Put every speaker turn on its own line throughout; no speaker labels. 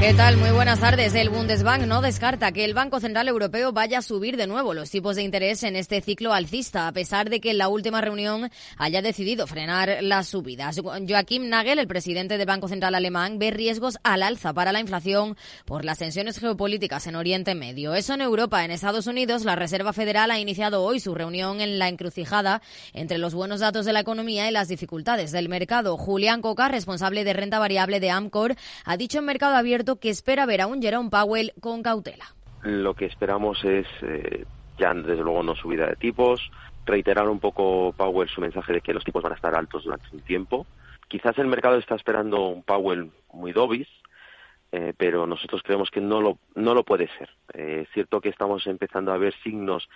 ¿Qué tal? Muy buenas tardes. El Bundesbank no descarta que el Banco Central Europeo vaya a subir de nuevo los tipos de interés en este ciclo alcista, a pesar de que en la última reunión haya decidido frenar las subidas. Joachim Nagel, el presidente del Banco Central alemán, ve riesgos al alza para la inflación por las tensiones geopolíticas en Oriente Medio. Eso en Europa. En Estados Unidos, la Reserva Federal ha iniciado hoy su reunión en la encrucijada entre los buenos datos de la economía y las dificultades del mercado. Julián Coca, responsable de renta variable de Amcor, ha dicho en Mercado Abierto que espera ver a un Jerome Powell con cautela.
Lo que esperamos es eh, ya desde luego no subida de tipos, reiterar un poco Powell su mensaje de que los tipos van a estar altos durante un tiempo. Quizás el mercado está esperando un Powell muy dovish, eh, pero nosotros creemos que no lo, no lo puede ser. Eh, es cierto que estamos empezando a ver signos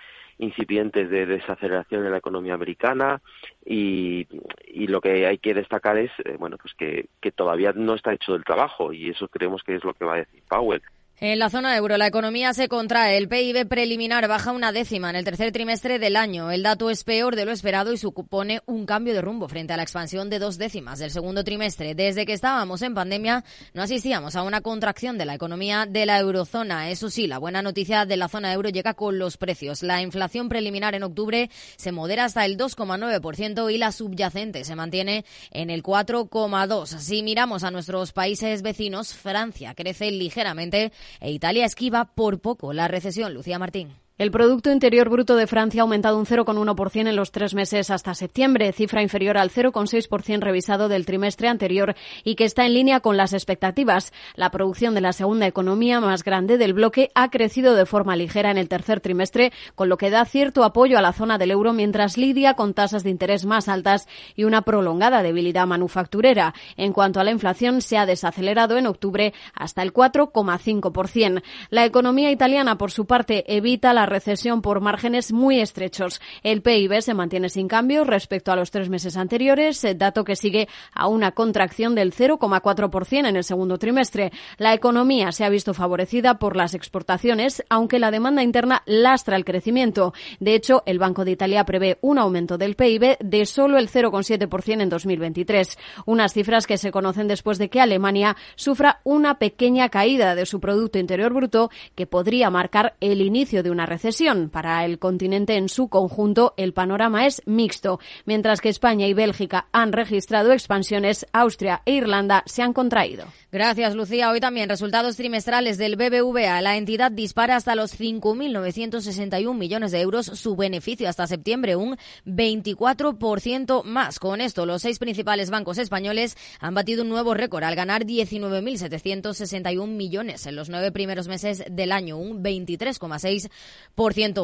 incipientes de desaceleración en la economía americana y, y lo que hay que destacar es eh, bueno pues que, que todavía no está hecho el trabajo y eso creemos que es lo que va a decir Powell.
En la zona euro, la economía se contrae. El PIB preliminar baja una décima en el tercer trimestre del año. El dato es peor de lo esperado y supone un cambio de rumbo frente a la expansión de dos décimas del segundo trimestre. Desde que estábamos en pandemia, no asistíamos a una contracción de la economía de la eurozona. Eso sí, la buena noticia de la zona euro llega con los precios. La inflación preliminar en octubre se modera hasta el 2,9% y la subyacente se mantiene en el 4,2%. Si miramos a nuestros países vecinos, Francia crece ligeramente e Italia esquiva por poco la recesión. Lucía Martín.
El Producto Interior Bruto de Francia ha aumentado un 0,1% en los tres meses hasta septiembre, cifra inferior al 0,6% revisado del trimestre anterior y que está en línea con las expectativas. La producción de la segunda economía más grande del bloque ha crecido de forma ligera en el tercer trimestre, con lo que da cierto apoyo a la zona del euro mientras lidia con tasas de interés más altas y una prolongada debilidad manufacturera. En cuanto a la inflación, se ha desacelerado en octubre hasta el 4,5%. La economía italiana, por su parte, evita la recesión por márgenes muy estrechos. El PIB se mantiene sin cambio respecto a los tres meses anteriores, eh, dato que sigue a una contracción del 0,4% en el segundo trimestre. La economía se ha visto favorecida por las exportaciones, aunque la demanda interna lastra el crecimiento. De hecho, el Banco de Italia prevé un aumento del PIB de solo el 0,7% en 2023, unas cifras que se conocen después de que Alemania sufra una pequeña caída de su Producto Interior Bruto que podría marcar el inicio de una recesión. Para el continente en su conjunto, el panorama es mixto. Mientras que España y Bélgica han registrado expansiones, Austria e Irlanda se han contraído.
Gracias, Lucía. Hoy también resultados trimestrales del BBVA. La entidad dispara hasta los 5.961 millones de euros su beneficio hasta septiembre, un 24% más. Con esto, los seis principales bancos españoles han batido un nuevo récord al ganar 19.761 millones en los nueve primeros meses del año, un 23,6%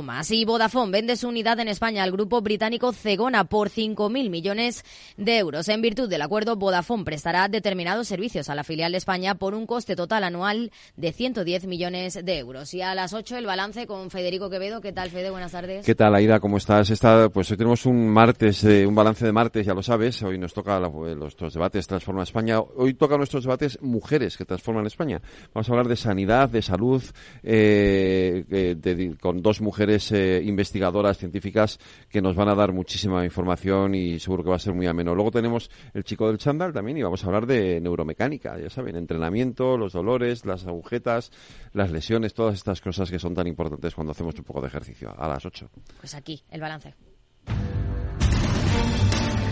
más. Y Vodafone vende su unidad en España al grupo británico Cegona por 5.000 millones de euros. En virtud del acuerdo, Vodafone prestará determinados servicios a la filial de España por un coste total anual de 110 millones de euros. Y a las 8 el balance con Federico Quevedo. ¿Qué tal, Fede? Buenas tardes.
¿Qué tal, Aida? ¿Cómo estás? Está, pues hoy tenemos un martes, eh, un balance de martes, ya lo sabes. Hoy nos toca nuestros debates Transforma España. Hoy toca nuestros debates Mujeres que transforman España. Vamos a hablar de sanidad, de salud, eh, eh, con dos mujeres investigadoras, científicas, que nos van a dar muchísima información y seguro que va a ser muy ameno. Luego tenemos el chico del chándal también y vamos a hablar de neuromecánica, ya sabes el entrenamiento, los dolores, las agujetas, las lesiones, todas estas cosas que son tan importantes cuando hacemos un poco de ejercicio. A las 8.
Pues aquí, el balance.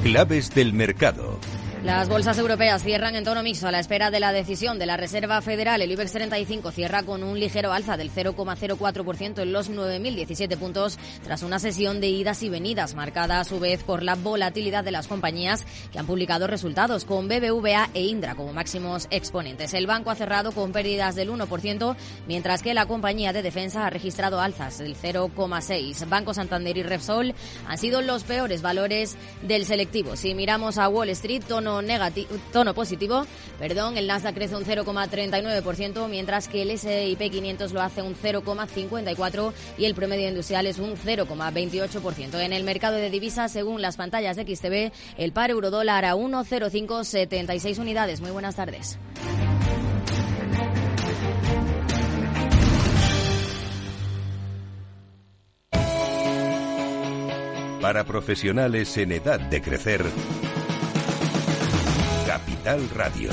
Claves del mercado.
Las bolsas europeas cierran en tono mixto a la espera de la decisión de la Reserva Federal. El IBEX 35 cierra con un ligero alza del 0,04% en los 9.017 puntos tras una sesión de idas y venidas marcada a su vez por la volatilidad de las compañías que han publicado resultados con BBVA e Indra como máximos exponentes. El banco ha cerrado con pérdidas del 1%, mientras que la compañía de defensa ha registrado alzas del 0,6%. Banco Santander y Repsol han sido los peores valores del selectivo. Si miramos a Wall Street, tono tono, negativo, tono positivo. Perdón, el Nasdaq crece un 0,39%, mientras que el S&P 500 lo hace un 0,54% y el promedio industrial es un 0,28%. En el mercado de divisas, según las pantallas de XTB, el par eurodólar a 1,0576 unidades. Muy buenas tardes.
Para profesionales en edad de crecer, Capital Radio.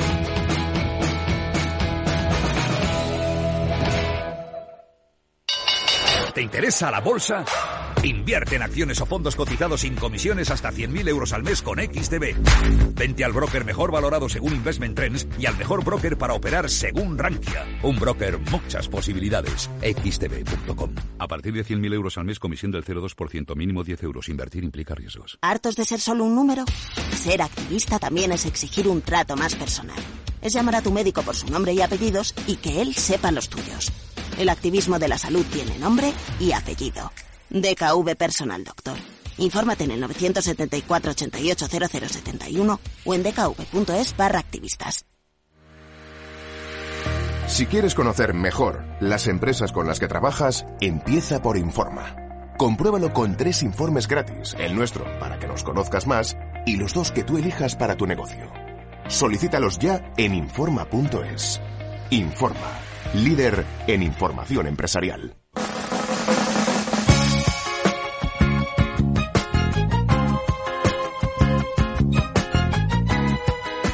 ¿Te interesa la bolsa? Invierte en acciones o fondos cotizados sin comisiones hasta 100.000 euros al mes con XTB. Vente al broker mejor valorado según Investment Trends y al mejor broker para operar según Rankia. Un broker, muchas posibilidades. XTB.com. A partir de 100.000 euros al mes, comisión del 0,2%, mínimo 10 euros. Invertir implica riesgos.
¿Hartos de ser solo un número? Ser activista también es exigir un trato más personal. Es llamar a tu médico por su nombre y apellidos y que él sepa los tuyos. El activismo de la salud tiene nombre y apellido. DKV Personal Doctor. Infórmate en el 974 88 0071 o en dkv.es barra activistas.
Si quieres conocer mejor las empresas con las que trabajas, empieza por Informa. Compruébalo con tres informes gratis, el nuestro para que nos conozcas más y los dos que tú elijas para tu negocio. Solicítalos ya en Informa.es. Informa, líder en información empresarial.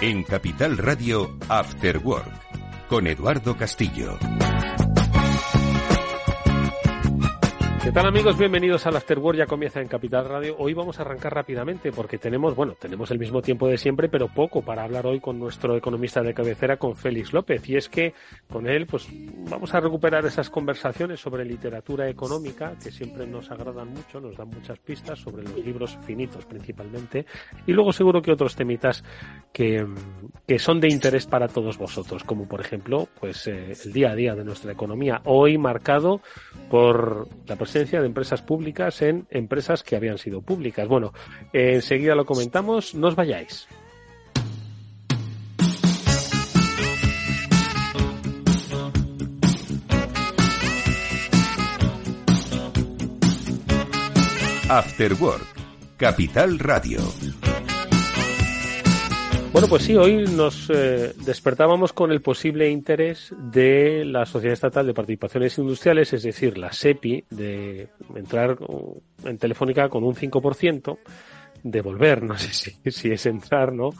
En Capital Radio, After Work, con Eduardo Castillo.
¿Qué tal amigos? Bienvenidos al Afterword, ya comienza en Capital Radio. Hoy vamos a arrancar rápidamente porque tenemos, bueno, tenemos el mismo tiempo de siempre, pero poco para hablar hoy con nuestro economista de cabecera, con Félix López. Y es que con él, pues vamos a recuperar esas conversaciones sobre literatura económica que siempre nos agradan mucho, nos dan muchas pistas sobre los libros finitos principalmente. Y luego seguro que otros temitas que, que son de interés para todos vosotros, como por ejemplo, pues eh, el día a día de nuestra economía, hoy marcado por la presencia de empresas públicas en empresas que habían sido públicas. Bueno, eh, enseguida lo comentamos, no os vayáis.
After Work, Capital Radio.
Bueno, pues sí, hoy nos eh, despertábamos con el posible interés de la Sociedad Estatal de Participaciones Industriales, es decir, la SEPI, de entrar en Telefónica con un 5%, de volver, no sé si, si es entrar, ¿no?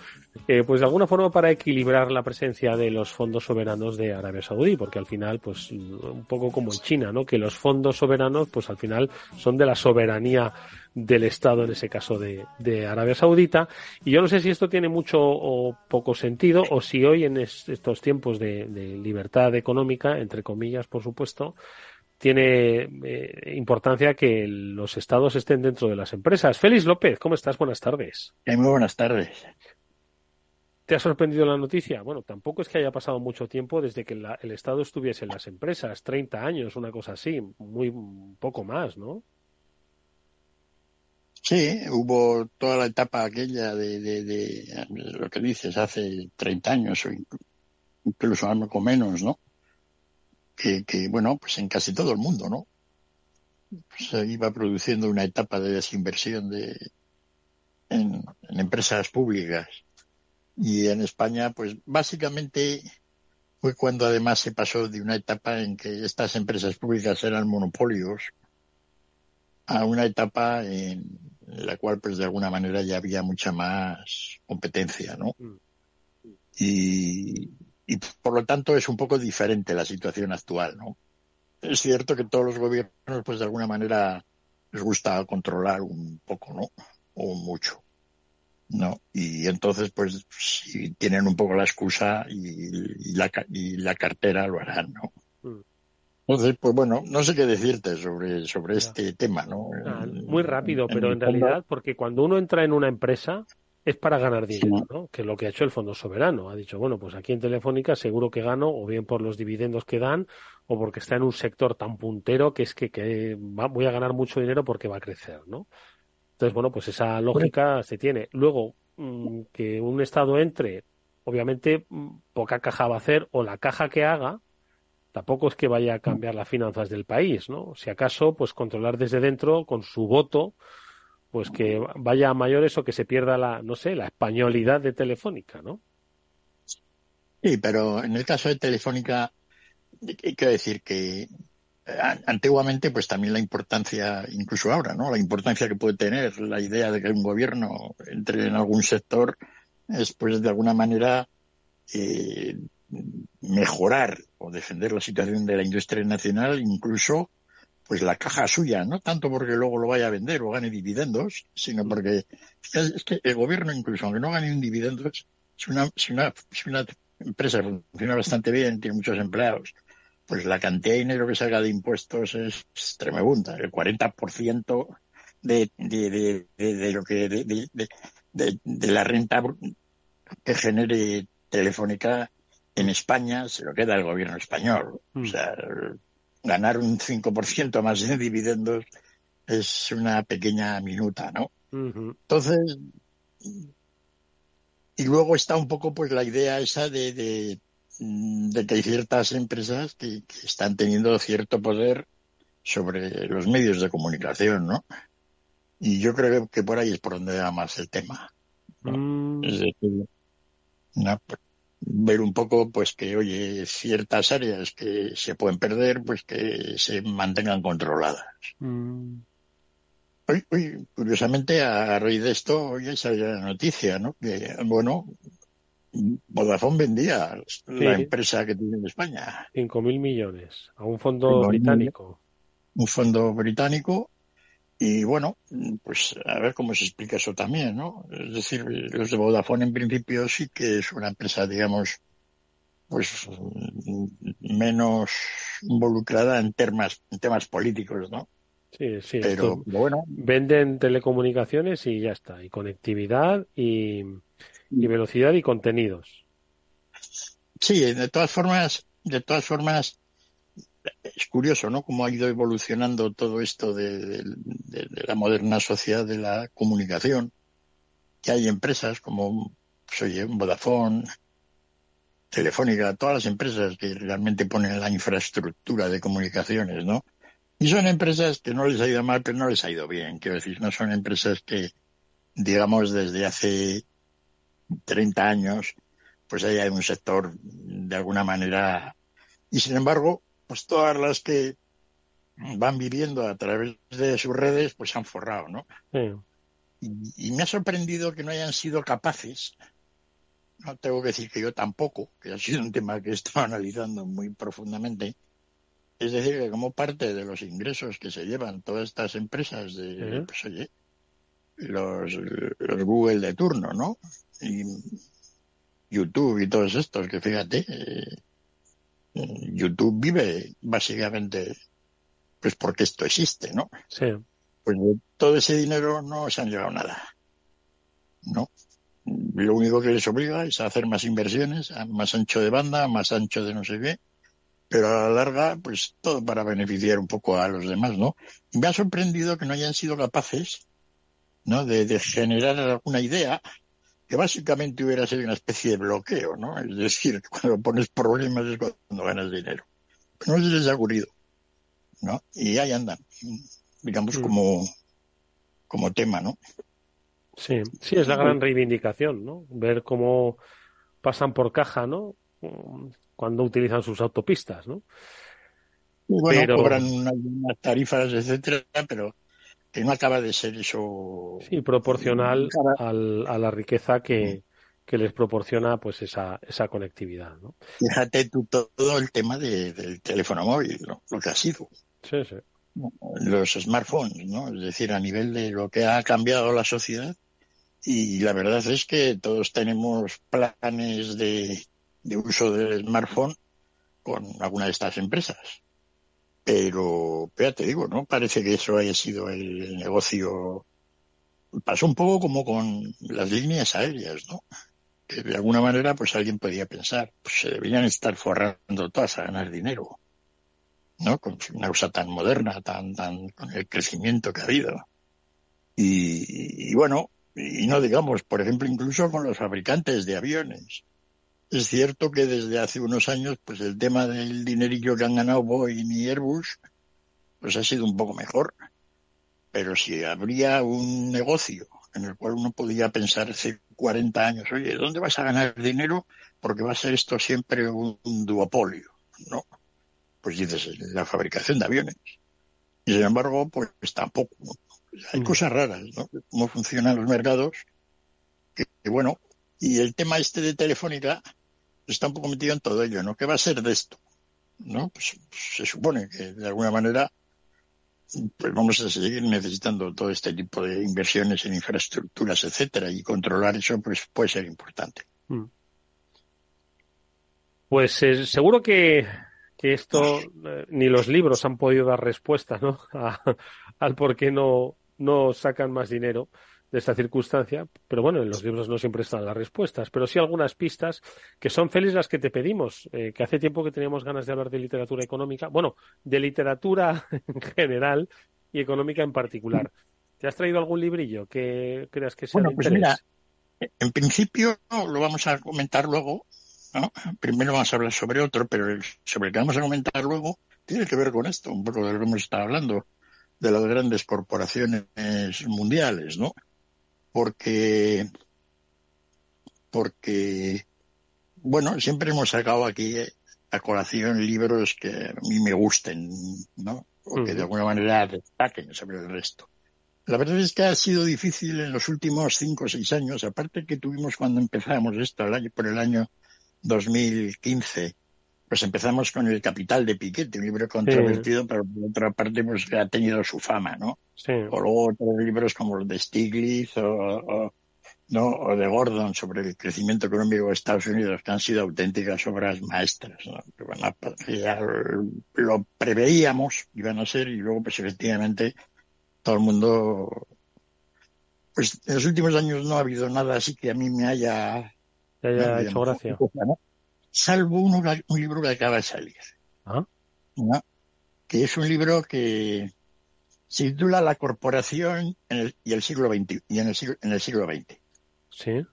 Eh, pues de alguna forma para equilibrar la presencia de los fondos soberanos de Arabia Saudí, porque al final, pues un poco como en China, ¿no? Que los fondos soberanos, pues al final son de la soberanía del Estado, en ese caso de, de, Arabia Saudita. Y yo no sé si esto tiene mucho o poco sentido, o si hoy en estos tiempos de, de, libertad económica, entre comillas, por supuesto, tiene eh, importancia que los estados estén dentro de las empresas. Félix López, ¿cómo estás? Buenas tardes.
muy buenas tardes.
¿Te ha sorprendido la noticia? Bueno, tampoco es que haya pasado mucho tiempo desde que la, el Estado estuviese en las empresas, 30 años, una cosa así, muy poco más, ¿no?
Sí, hubo toda la etapa aquella de, de, de, lo que dices, hace 30 años o incluso algo menos, ¿no? Que, que, bueno, pues en casi todo el mundo, ¿no? Se iba produciendo una etapa de desinversión de, en, en empresas públicas. Y en España, pues básicamente fue cuando además se pasó de una etapa en que estas empresas públicas eran monopolios a una etapa en la cual pues de alguna manera ya había mucha más competencia, ¿no? Y, y por lo tanto es un poco diferente la situación actual, ¿no? Es cierto que todos los gobiernos pues de alguna manera les gusta controlar un poco, ¿no? O mucho. ¿no? Y entonces, pues, si tienen un poco la excusa y, y, la, y la cartera, lo harán, ¿no? Entonces, pues bueno, no sé qué decirte sobre, sobre este tema, ¿no?
Ah, muy rápido, pero en, en realidad, porque cuando uno entra en una empresa es para ganar dinero, sí. ¿no? Que es lo que ha hecho el Fondo Soberano. Ha dicho, bueno, pues aquí en Telefónica seguro que gano, o bien por los dividendos que dan, o porque está en un sector tan puntero que es que, que va, voy a ganar mucho dinero porque va a crecer, ¿no? Entonces, bueno, pues esa lógica se tiene. Luego, mmm, que un Estado entre, obviamente, poca caja va a hacer, o la caja que haga, tampoco es que vaya a cambiar las finanzas del país, ¿no? Si acaso, pues controlar desde dentro con su voto, pues que vaya a mayores o que se pierda la, no sé, la españolidad de Telefónica, ¿no?
Sí, pero en el caso de Telefónica, quiero decir que antiguamente, pues también la importancia, incluso ahora, ¿no? La importancia que puede tener la idea de que un gobierno entre en algún sector es, pues, de alguna manera eh, mejorar o defender la situación de la industria nacional, incluso pues la caja suya, no tanto porque luego lo vaya a vender o gane dividendos, sino porque es, que el gobierno, incluso aunque no gane un dividendos, si una, si una, si una empresa funciona bastante bien, tiene muchos empleados, pues la cantidad de dinero que salga de impuestos es, tremenda. El 40% de, de, de, de, lo que de, de, la renta que genere Telefónica en España se lo queda el gobierno español. O mm. sea, ganar un 5% más de dividendos es una pequeña minuta, ¿no? Entonces, y luego está un poco pues la idea esa de, de que hay ciertas empresas que, están teniendo cierto poder sobre los medios de comunicación, ¿no? Y yo creo que por ahí es por donde va más el tema. Mm. Es decir, ver un poco, pues que, oye, ciertas áreas que se pueden perder, pues que se mantengan controladas. Mm. Hoy, curiosamente, a raíz de esto, hoy salió la noticia, ¿no? Que, bueno, Vodafone vendía la empresa que tiene en España.
Cinco mil millones a un fondo británico.
Un fondo británico y bueno, pues a ver cómo se explica eso también, ¿no? Es decir, los de Vodafone en principio sí que es una empresa, digamos, pues menos involucrada en temas, en temas políticos, ¿no?
Sí, sí. Pero bueno. Venden telecomunicaciones y ya está. Y conectividad y y velocidad y contenidos.
Sí, de todas formas, de todas formas, es curioso, ¿no? Cómo ha ido evolucionando todo esto de, la moderna sociedad de la comunicación. Que hay empresas como, pues, Vodafone, Telefónica, todas las empresas que realmente ponen la infraestructura de comunicaciones, ¿no? Y son empresas que no les ha ido mal, pero no les ha ido bien. Quiero decir, no son empresas que, digamos, desde hace 30 años, pues ahí hay un sector de alguna manera. Y sin embargo, pues todas las que van viviendo a través de sus redes, pues se han forrado, ¿no? Y, me ha sorprendido que no hayan sido capaces, no tengo que decir que yo tampoco, que ha sido un tema que he estado analizando muy profundamente, es decir, que como parte de los ingresos que se llevan todas estas empresas de, pues oye, los, los Google de turno, ¿no? y YouTube y todos estos, que fíjate, eh, YouTube vive básicamente pues porque esto existe, ¿no?
Sí.
Pues todo ese dinero no se han llevado nada, ¿no? Lo único que les obliga es a hacer más inversiones, a más ancho de banda, más ancho de no sé qué, pero a la larga, pues todo para beneficiar un poco a los demás, ¿no? Y me ha sorprendido que no hayan sido capaces, ¿no? De, de generar alguna idea que básicamente hubiera sido una especie de bloqueo, ¿no? Es decir, cuando pones problemas es cuando ganas dinero. Pero no se les ha ocurrido, ¿no? Y ahí andan, digamos, mm. como, como tema, ¿no?
Sí, sí, es la gran reivindicación, ¿no? Ver cómo pasan por caja, ¿no? Cuando utilizan sus autopistas, ¿no?
bueno, cobran unas tarifas, etcétera, pero que no acaba de ser eso.
Sí, proporcional al, a la riqueza que, que, les proporciona pues esa, esa conectividad. ¿no?
Fíjate tú todo el tema del teléfono móvil, lo que ha sido.
Sí, sí.
Los smartphones, ¿no? Es decir, a nivel de lo que ha cambiado la sociedad. Y la verdad es que todos tenemos planes de, de uso del smartphone con alguna de estas empresas. Pero, ya te digo, ¿no? Parece que eso haya sido el negocio. Pasó un poco como con las líneas aéreas, ¿no? Que de alguna manera, pues alguien podía pensar, pues se deberían estar forrando todas a ganar dinero, ¿no? Con una cosa tan moderna, tan, tan, con el crecimiento que ha habido. Y, y bueno, y no digamos, por ejemplo, incluso con los fabricantes de aviones. Es cierto que desde hace unos años, pues el tema del dinerillo que han ganado Boeing y Airbus, pues ha sido un poco mejor. Pero si habría un negocio en el cual uno podía pensar hace 40 años, oye, ¿dónde vas a ganar dinero? Porque va a ser esto siempre un duopolio, ¿no? pues dices, la fabricación de aviones. Y sin embargo, pues tampoco. Hay mm. cosas raras, ¿no? Cómo funcionan los mercados. Que, bueno, y el tema este de Telefónica está un poco metido en todo ello, ¿no? ¿Qué va a ser de esto? ¿No? Pues, pues se supone que de alguna manera pues vamos a seguir necesitando todo este tipo de inversiones en infraestructuras, etcétera, y controlar eso pues puede ser importante. Mm.
Pues eh, seguro que, que esto eh, ni los libros han podido dar respuesta, ¿no? al por qué no, no sacan más dinero de esta circunstancia, pero bueno, en los libros no siempre están las respuestas, pero sí algunas pistas que son felices las que te pedimos, eh, que hace tiempo que teníamos ganas de hablar de literatura económica, bueno, de literatura en general y económica en particular. ¿Te has traído algún librillo que creas que sea
bueno, pues mira, en principio lo vamos a comentar luego, ¿no? Primero vamos a hablar sobre otro, pero sobre el que vamos a comentar luego tiene que ver con esto, un poco de lo que hemos estado hablando, de las grandes corporaciones mundiales, ¿no? Porque, porque, bueno, siempre hemos sacado aquí a colación libros que a mí me gusten, ¿no? O que de alguna manera destaquen sobre el resto. La verdad es que ha sido difícil en los últimos cinco o seis años, aparte que tuvimos cuando empezamos esto el año, por el año 2015, pues empezamos con El Capital de Piquete, un libro controvertido, pero por otra parte pues ha tenido su fama, ¿no? O luego otros libros como los de Stiglitz o, ¿no? o de Gordon sobre el crecimiento económico de Estados Unidos, que han sido auténticas obras maestras, ¿no? Que ya lo preveíamos, iban a ser, y luego pues efectivamente todo el mundo pues en los últimos años no ha habido nada así que a mí me haya,
hecho gracia
salvo un, un libro que acaba de salir.
¿Ah?
Que es un libro que se titula La corporación y el siglo XX y en el siglo, en el siglo XX.
Sí.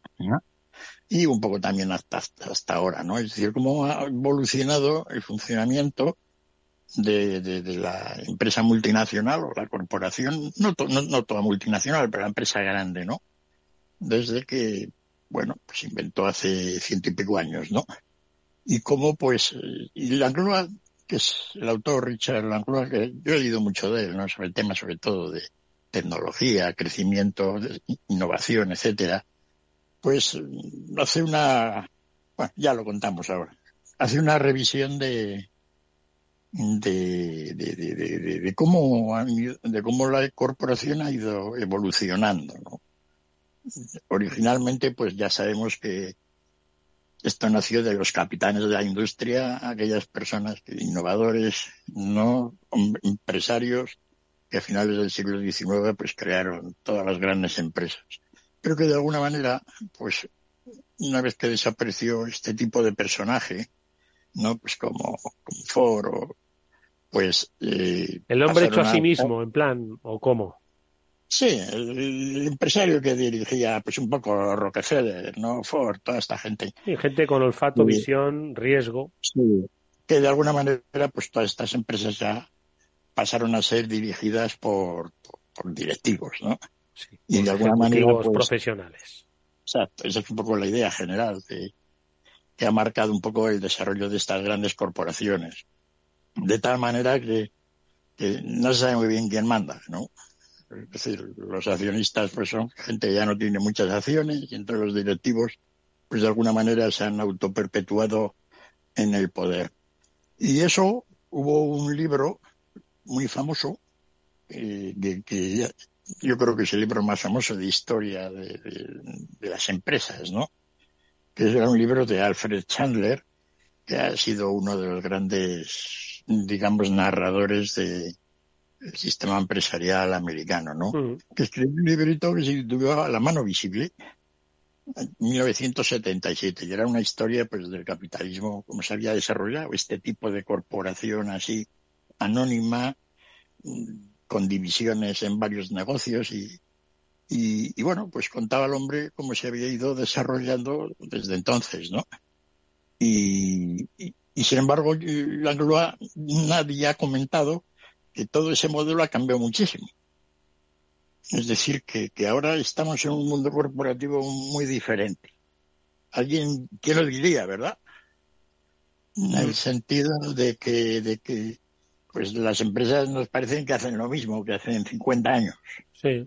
Y un poco también hasta, hasta ahora, ¿no? Es decir, cómo ha evolucionado el funcionamiento de, de, la empresa multinacional o la corporación, no, no, no, toda multinacional, pero la empresa grande, ¿no? Desde que, bueno, pues inventó hace ciento y pico años, ¿no? y cómo pues y Langlois que es el autor Richard Langlois que yo he leído mucho de él no sobre el tema sobre todo de tecnología crecimiento innovación etcétera pues hace una bueno ya lo contamos ahora hace una revisión de de, de, de, de, cómo de cómo la corporación ha ido evolucionando ¿no? originalmente pues ya sabemos que esto nació de los capitanes de la industria, aquellas personas, innovadores, no empresarios, que a finales del siglo XIX pues crearon todas las grandes empresas. Pero que de alguna manera, pues una vez que desapareció este tipo de personaje, no, pues como, como Ford pues
eh, el hombre hecho a sí mismo, en plan, o cómo.
Sí, el, empresario que dirigía pues un poco Rockefeller, ¿no? Ford, toda esta gente.
Sí, gente con olfato, visión, riesgo.
Sí, que de alguna manera pues todas estas empresas ya pasaron a ser dirigidas por, por, directivos, ¿no?
Sí, y de alguna manera pues, profesionales.
Exacto, esa es un poco la idea general que ha marcado un poco el desarrollo de estas grandes corporaciones. De tal manera que, que no se sabe muy bien quién manda, ¿no? Es decir, los accionistas pues son gente que ya no tiene muchas acciones y entre los directivos pues de alguna manera se han autoperpetuado en el poder. Y eso hubo un libro muy famoso eh, que, yo creo que es el libro más famoso de historia de, de, las empresas, ¿no? Que era un libro de Alfred Chandler, que ha sido uno de los grandes, digamos, narradores de, el sistema empresarial americano, ¿no? Mm. Que escribió un librito que se titulaba La mano visible, en 1977, y era una historia pues del capitalismo, cómo se había desarrollado este tipo de corporación así anónima, con divisiones en varios negocios y, y, bueno, pues contaba el hombre cómo se había ido desarrollando desde entonces, ¿no? Y, y, y sin embargo, Langlois nadie ha comentado que todo ese modelo ha cambiado muchísimo. Es decir, que, ahora estamos en un mundo corporativo muy diferente. Alguien, ¿quién lo diría, verdad? en el sentido de que, de que pues las empresas nos parecen que hacen lo mismo que hacen 50 años.
Sí.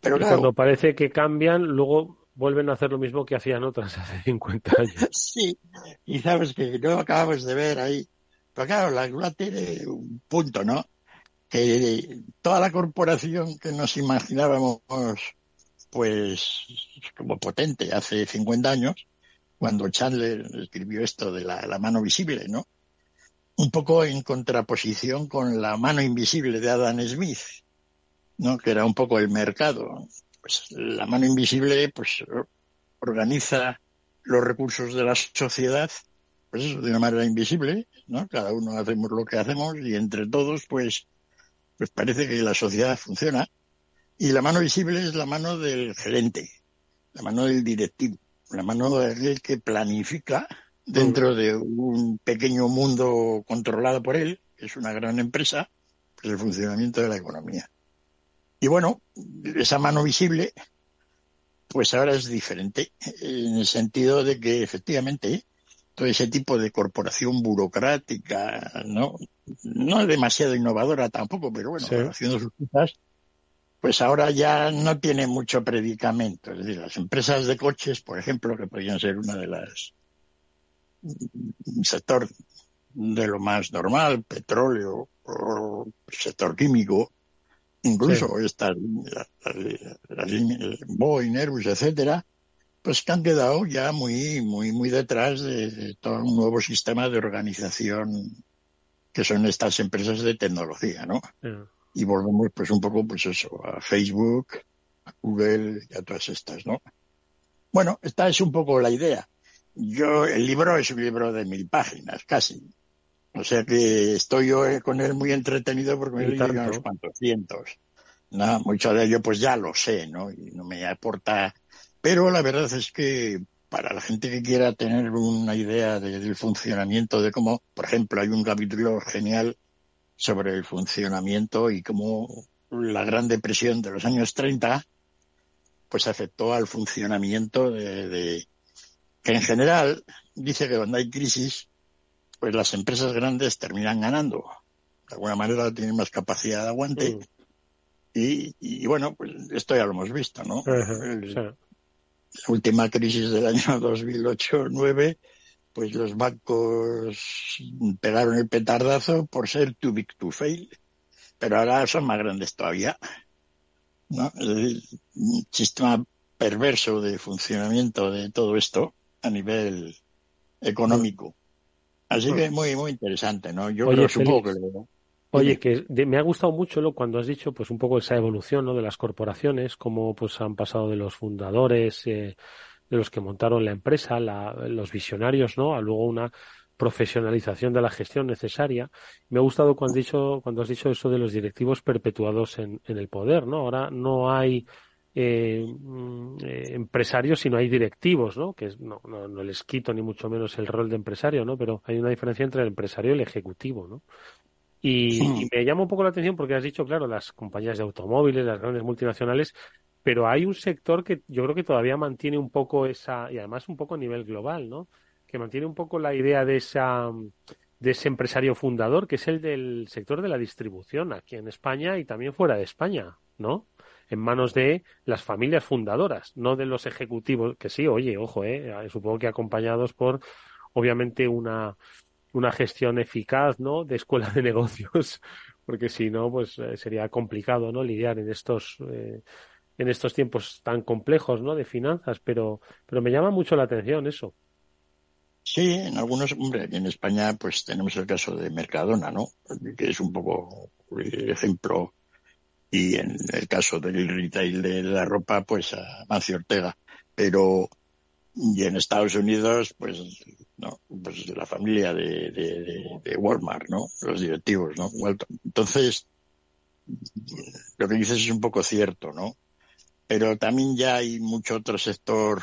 Pero cuando parece que cambian, luego vuelven a hacer lo mismo que hacían otras hace 50 años.
Sí, y sabes que no acabamos de ver ahí. Pero claro, la GULA tiene un punto, ¿no? Que toda la corporación que nos imaginábamos, pues, como potente hace 50 años, cuando Chandler escribió esto de la, mano visible, ¿no? Un poco en contraposición con la mano invisible de Adam Smith, ¿no? Que era un poco el mercado. Pues la mano invisible, pues, organiza los recursos de la sociedad, pues de una manera invisible, ¿no? Cada uno hacemos lo que hacemos y entre todos, pues, pues parece que la sociedad funciona. Y la mano visible es la mano del gerente, la mano del directivo la mano de aquel que planifica dentro de un pequeño mundo controlado por él, que es una gran empresa, pues el funcionamiento de la economía. Y bueno, esa mano visible, pues ahora es diferente, en el sentido de que efectivamente todo ese tipo de corporación burocrática, no, no es demasiado innovadora tampoco, pero bueno, haciendo sus cosas, pues ahora ya no tiene mucho predicamento. Es decir, las empresas de coches, por ejemplo, que podrían ser una de las un sector de lo más normal, petróleo, o sector químico, incluso estas, las, Boeing, Airbus, etcétera, pues que han quedado ya muy, muy, muy detrás de, todo un nuevo sistema de organización que son estas empresas de tecnología, ¿no? y volvemos pues un poco pues eso, a Facebook, a Google y a todas estas, ¿no? Bueno, esta es un poco la idea. Yo, el libro es un libro de mil páginas, casi. O sea que estoy yo con él muy entretenido porque me lo unos cuantos cientos. No, mucho de ello pues ya lo sé, ¿no? Y no me aporta. Pero la verdad es que para la gente que quiera tener una idea del funcionamiento de cómo, por ejemplo, hay un capítulo genial sobre el funcionamiento y cómo la Gran Depresión de los años 30 pues afectó al funcionamiento de, que en general dice que cuando hay crisis pues las empresas grandes terminan ganando. De alguna manera tienen más capacidad de aguante mm. y, bueno pues esto ya lo hemos visto no la última crisis del año 2008-9 pues los bancos pegaron el petardazo por ser too big to fail, pero ahora son más grandes todavía. ¿no? El sistema perverso de funcionamiento de todo esto a nivel económico. Así que muy, muy interesante, ¿no? Yo Oye, supongo que
Oye, que me ha gustado mucho lo cuando has dicho, pues un poco esa evolución, ¿no? De las corporaciones, cómo pues han pasado de los fundadores, eh, de los que montaron la empresa, los visionarios, ¿no? A luego una profesionalización de la gestión necesaria. Me ha gustado cuando has dicho, cuando has dicho eso de los directivos perpetuados en, el poder, ¿no? Ahora no hay eh, mm, eh, empresarios, sino hay directivos, ¿no? Que no, no, no, les quito ni mucho menos el rol de empresario, ¿no? Pero hay una diferencia entre el empresario y el ejecutivo, ¿no? Y, y, me llama un poco la atención porque has dicho, claro, las compañías de automóviles, las grandes multinacionales, pero hay un sector que yo creo que todavía mantiene un poco esa, y además un poco a nivel global, ¿no? Que mantiene un poco la idea de esa de ese empresario fundador, que es el del sector de la distribución aquí en España y también fuera de España, ¿no? En manos de las familias fundadoras, no de los ejecutivos, que sí, oye, ojo, eh, supongo que acompañados por, obviamente, una, una gestión eficaz, ¿no? De escuela de negocios, porque si no, pues eh, sería complicado, ¿no? Lidiar en estos, eh, en estos tiempos tan complejos, ¿no? De finanzas, pero, pero me llama mucho la atención eso.
Sí, en algunos, hombre, en España pues tenemos el caso de Mercadona, ¿no? Que es un poco el ejemplo y en el caso del retail de la ropa, pues a Mancio Ortega. Pero, y en Estados Unidos, pues, no, pues la familia de, Walmart, ¿no? Los directivos, ¿no? Entonces, lo que dices es un poco cierto, ¿no? pero también ya hay mucho otro sector,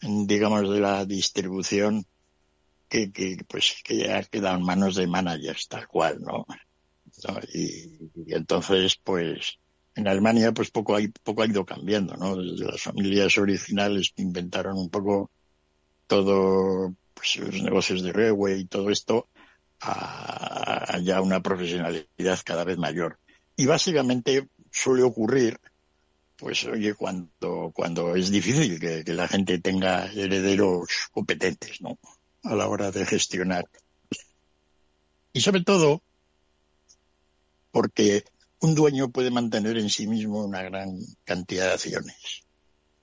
digamos, de la distribución que, que pues que ya queda en manos de managers tal cual, ¿no? Y, entonces, pues, en Alemania, pues poco, hay, poco ha ido cambiando, ¿no? Desde las familias originales que inventaron un poco todo pues, los negocios de railway y todo esto a, ya una profesionalidad cada vez mayor. Y básicamente suele ocurrir, pues oye, cuando, cuando es difícil que, que la gente tenga herederos competentes, ¿no? A la hora de gestionar. Y sobre todo, porque un dueño puede mantener en sí mismo una gran cantidad de acciones.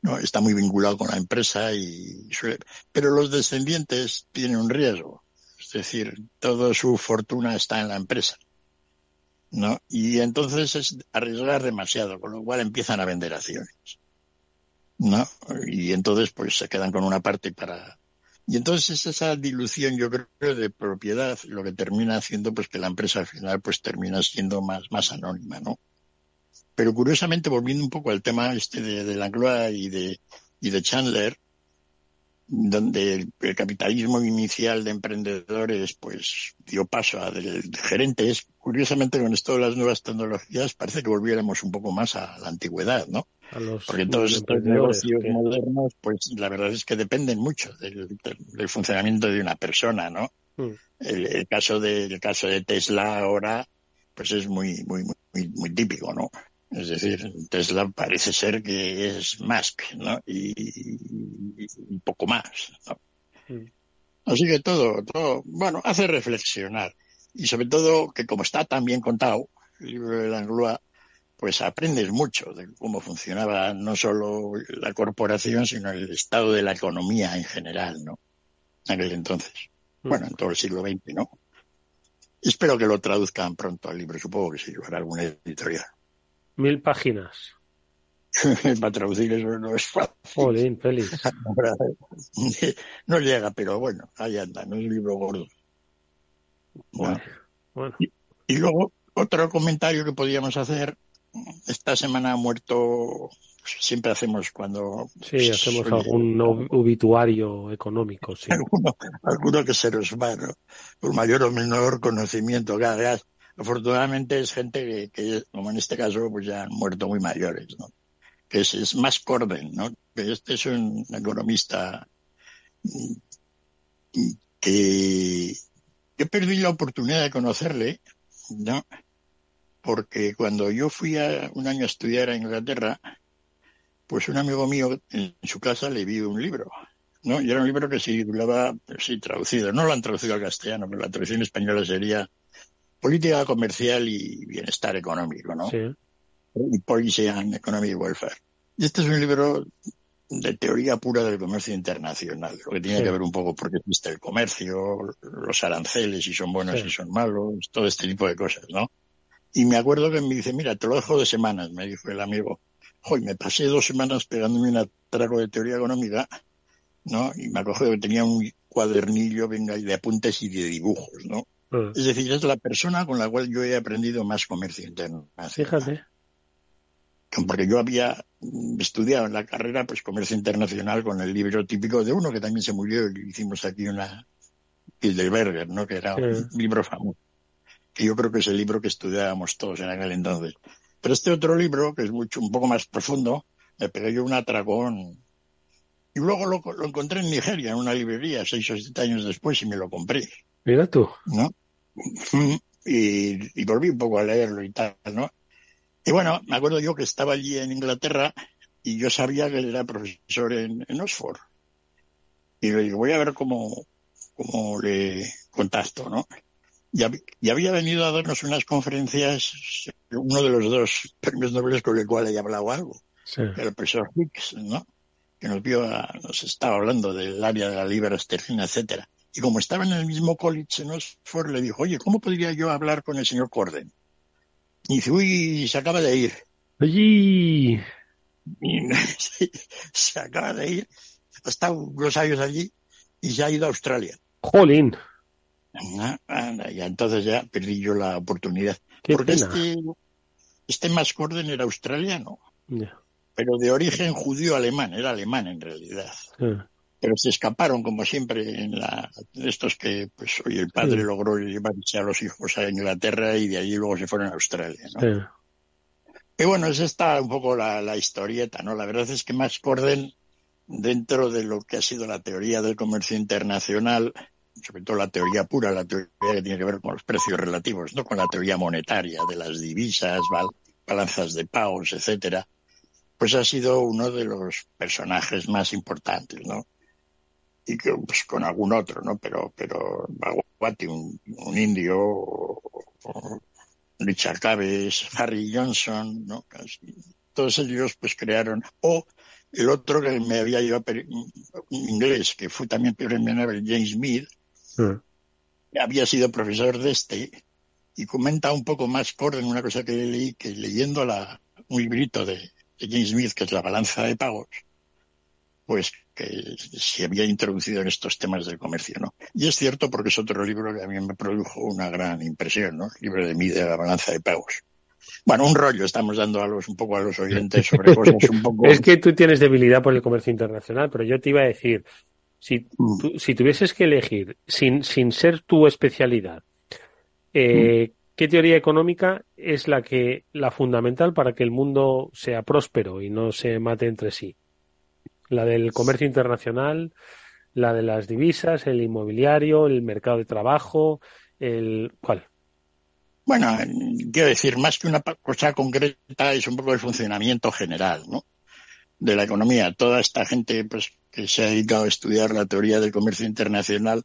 ¿no? Está muy vinculado con la empresa y suele... pero los descendientes tienen un riesgo. Es decir, toda su fortuna está en la empresa. ¿no? Y entonces es arriesgar demasiado, con lo cual empiezan a vender acciones. ¿no? Y entonces pues se quedan con una parte para... Y entonces esa dilución, yo creo, de propiedad, lo que termina haciendo pues que la empresa al final pues termina siendo más, más anónima, ¿no? Pero curiosamente, volviendo un poco al tema este de, Langlois y de, y de Chandler, donde el, capitalismo inicial de emprendedores pues dio paso a de, gerentes, curiosamente con esto de las nuevas tecnologías parece que volviéramos un poco más a la antigüedad, ¿no? Porque todos estos negocios modernos, pues la verdad es que dependen mucho del, del funcionamiento de una persona, ¿no? Mm. El, el, caso de, el caso de Tesla ahora, pues es muy, muy, muy, muy típico, ¿no? Es decir, Tesla parece ser que es Musk, ¿no? Y, poco más, ¿no? Mm. Así que todo, todo, bueno, hace reflexionar. Y sobre todo que como está tan bien contado, el libro de Langlois, pues aprendes mucho de cómo funcionaba no solo la corporación, sino el estado de la economía en general, ¿no? En aquel entonces. Mm. Bueno, en todo el siglo XX, ¿no? Espero que lo traduzcan pronto al libro, supongo que sí, lo hará alguna editorial.
Mil páginas.
Para traducir eso no es fácil.
Jolín, feliz.
No llega, pero bueno, ahí anda, no es un libro gordo. Bueno. Y, luego, otro comentario que podíamos hacer. Esta semana ha muerto, siempre hacemos cuando...
Sí, hacemos algún obituario económico, sí.
Alguno, que se nos va, Por mayor o menor conocimiento. Cada, afortunadamente es gente que, como en este caso, pues ya han muerto muy mayores, ¿no? Que es, más Corden, ¿no? Que este es un economista mm, que yo perdí la oportunidad de conocerle, ¿no? Porque cuando yo fui a un año a estudiar a Inglaterra, pues un amigo mío en su casa le vi un libro, ¿no? Y era un libro que se titulaba, sí, traducido, no lo han traducido al castellano, pero la traducción española sería política comercial y bienestar económico, ¿no? Sí. Y Policy and Economic Welfare. Y este es un libro de teoría pura del comercio internacional, lo que tiene que ver un poco porque existe el comercio, los aranceles, si son buenos, y son malos, todo este tipo de cosas, ¿no? Y me acuerdo que me dice, mira, te lo dejo de semanas, me dijo el amigo. Hoy me pasé dos semanas pegándome un atraco de teoría económica, ¿no? Y me acuerdo que tenía un cuadernillo, venga, de apuntes y de dibujos, ¿no? Mm. Es decir, es la persona con la cual yo he aprendido más comercio interno.
Fíjate.
Porque yo había estudiado en la carrera pues comercio internacional con el libro típico de uno que también se murió y hicimos aquí una Hildeberger, ¿no? Que era un libro famoso. Que yo creo que es el libro que estudiábamos todos en aquel entonces. Pero este otro libro, que es mucho, un poco más profundo, me pegué yo un atracón. Y luego lo, lo encontré en Nigeria, en una librería, seis o siete años después, y me lo compré.
Mira tú.
¿No? Y, volví un poco a leerlo y tal, ¿no? Y bueno, me acuerdo yo que estaba allí en Inglaterra y yo sabía que él era profesor en, Oxford. Y le digo, voy a ver cómo, cómo le contacto, ¿no? Y, había venido a darnos unas conferencias, uno de los dos premios Nobel con el cual he hablado algo, el profesor Hicks, ¿no? Que nos vio, nos estaba hablando del área de la libra esterlina, etcétera. Y como estaba en el mismo college en Oxford, le dijo, oye, ¿cómo podría yo hablar con el señor Corden? Y dice, uy, se acaba de ir.
Allí.
se acaba de ir. Ha estado unos años allí y se ha ido a Australia.
Jolín.
Y entonces ya perdí yo la oportunidad. Porque este, este más Corden era australiano. Pero de origen judío-alemán, era alemán en realidad pero se escaparon como siempre en la estos que pues hoy el padre logró llevarse a los hijos a Inglaterra y de allí luego se fueron a Australia ¿no? y bueno es esta un poco la, historieta no la verdad es que Max Corden dentro de lo que ha sido la teoría del comercio internacional, sobre todo la teoría pura, la teoría que tiene que ver con los precios relativos, no con la teoría monetaria de las divisas, balanzas de pagos, etcétera, pues ha sido uno de los personajes más importantes, ¿no? Y que, pues, con algún otro, ¿no? Pero, pero Baguati, un, indio, Richard Caves, Harry Johnson, ¿no? Todos ellos, pues, crearon, o el otro que me había ido a inglés, que fue también premio Nobel, James Mead, había sido profesor de este, y comenta un poco más en una cosa que leí, que leyendo la, un librito de, James Smith, que es la balanza de pagos, pues que se había introducido en estos temas del comercio, ¿no? Y es cierto porque es otro libro que a mí me produjo una gran impresión, ¿no? El libro de mí de la balanza de pagos. Bueno, un rollo estamos dando a los, un poco a los oyentes sobre cosas un poco...
es que tú tienes debilidad por el comercio internacional, pero yo te iba a decir, si, mm. si tuvieses que elegir, sin, sin ser tu especialidad, eh, ¿Qué teoría económica es la que la fundamental para que el mundo sea próspero y no se mate entre sí? La del comercio internacional, la de las divisas, el inmobiliario, el mercado de trabajo, el ¿cuál?
Bueno, quiero decir, más que una cosa concreta es un poco el funcionamiento general, ¿no? De la economía. Toda esta gente, pues, que se ha dedicado a estudiar la teoría del comercio internacional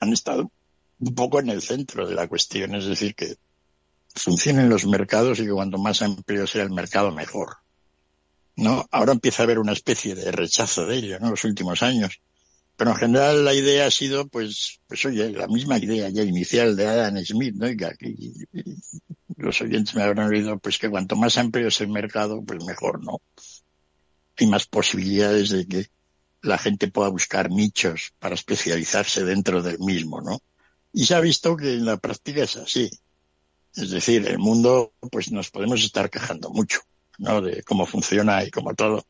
han estado un poco en el centro de la cuestión, es decir, que funcionen los mercados y que cuanto más amplio sea el mercado, mejor. ¿No? Ahora empieza a haber una especie de rechazo de ello, ¿no? Los últimos años. Pero en general la idea ha sido, pues, pues oye, la misma idea ya inicial de Adam Smith, ¿no? Y que aquí los oyentes me habrán oído, pues que cuanto más amplio es el mercado, pues mejor, ¿no? Hay más posibilidades de que la gente pueda buscar nichos para especializarse dentro del mismo, ¿no? Y se ha visto que en la práctica es así. Es decir, el mundo, pues nos podemos estar quejando mucho, ¿no? De cómo funciona y cómo todo.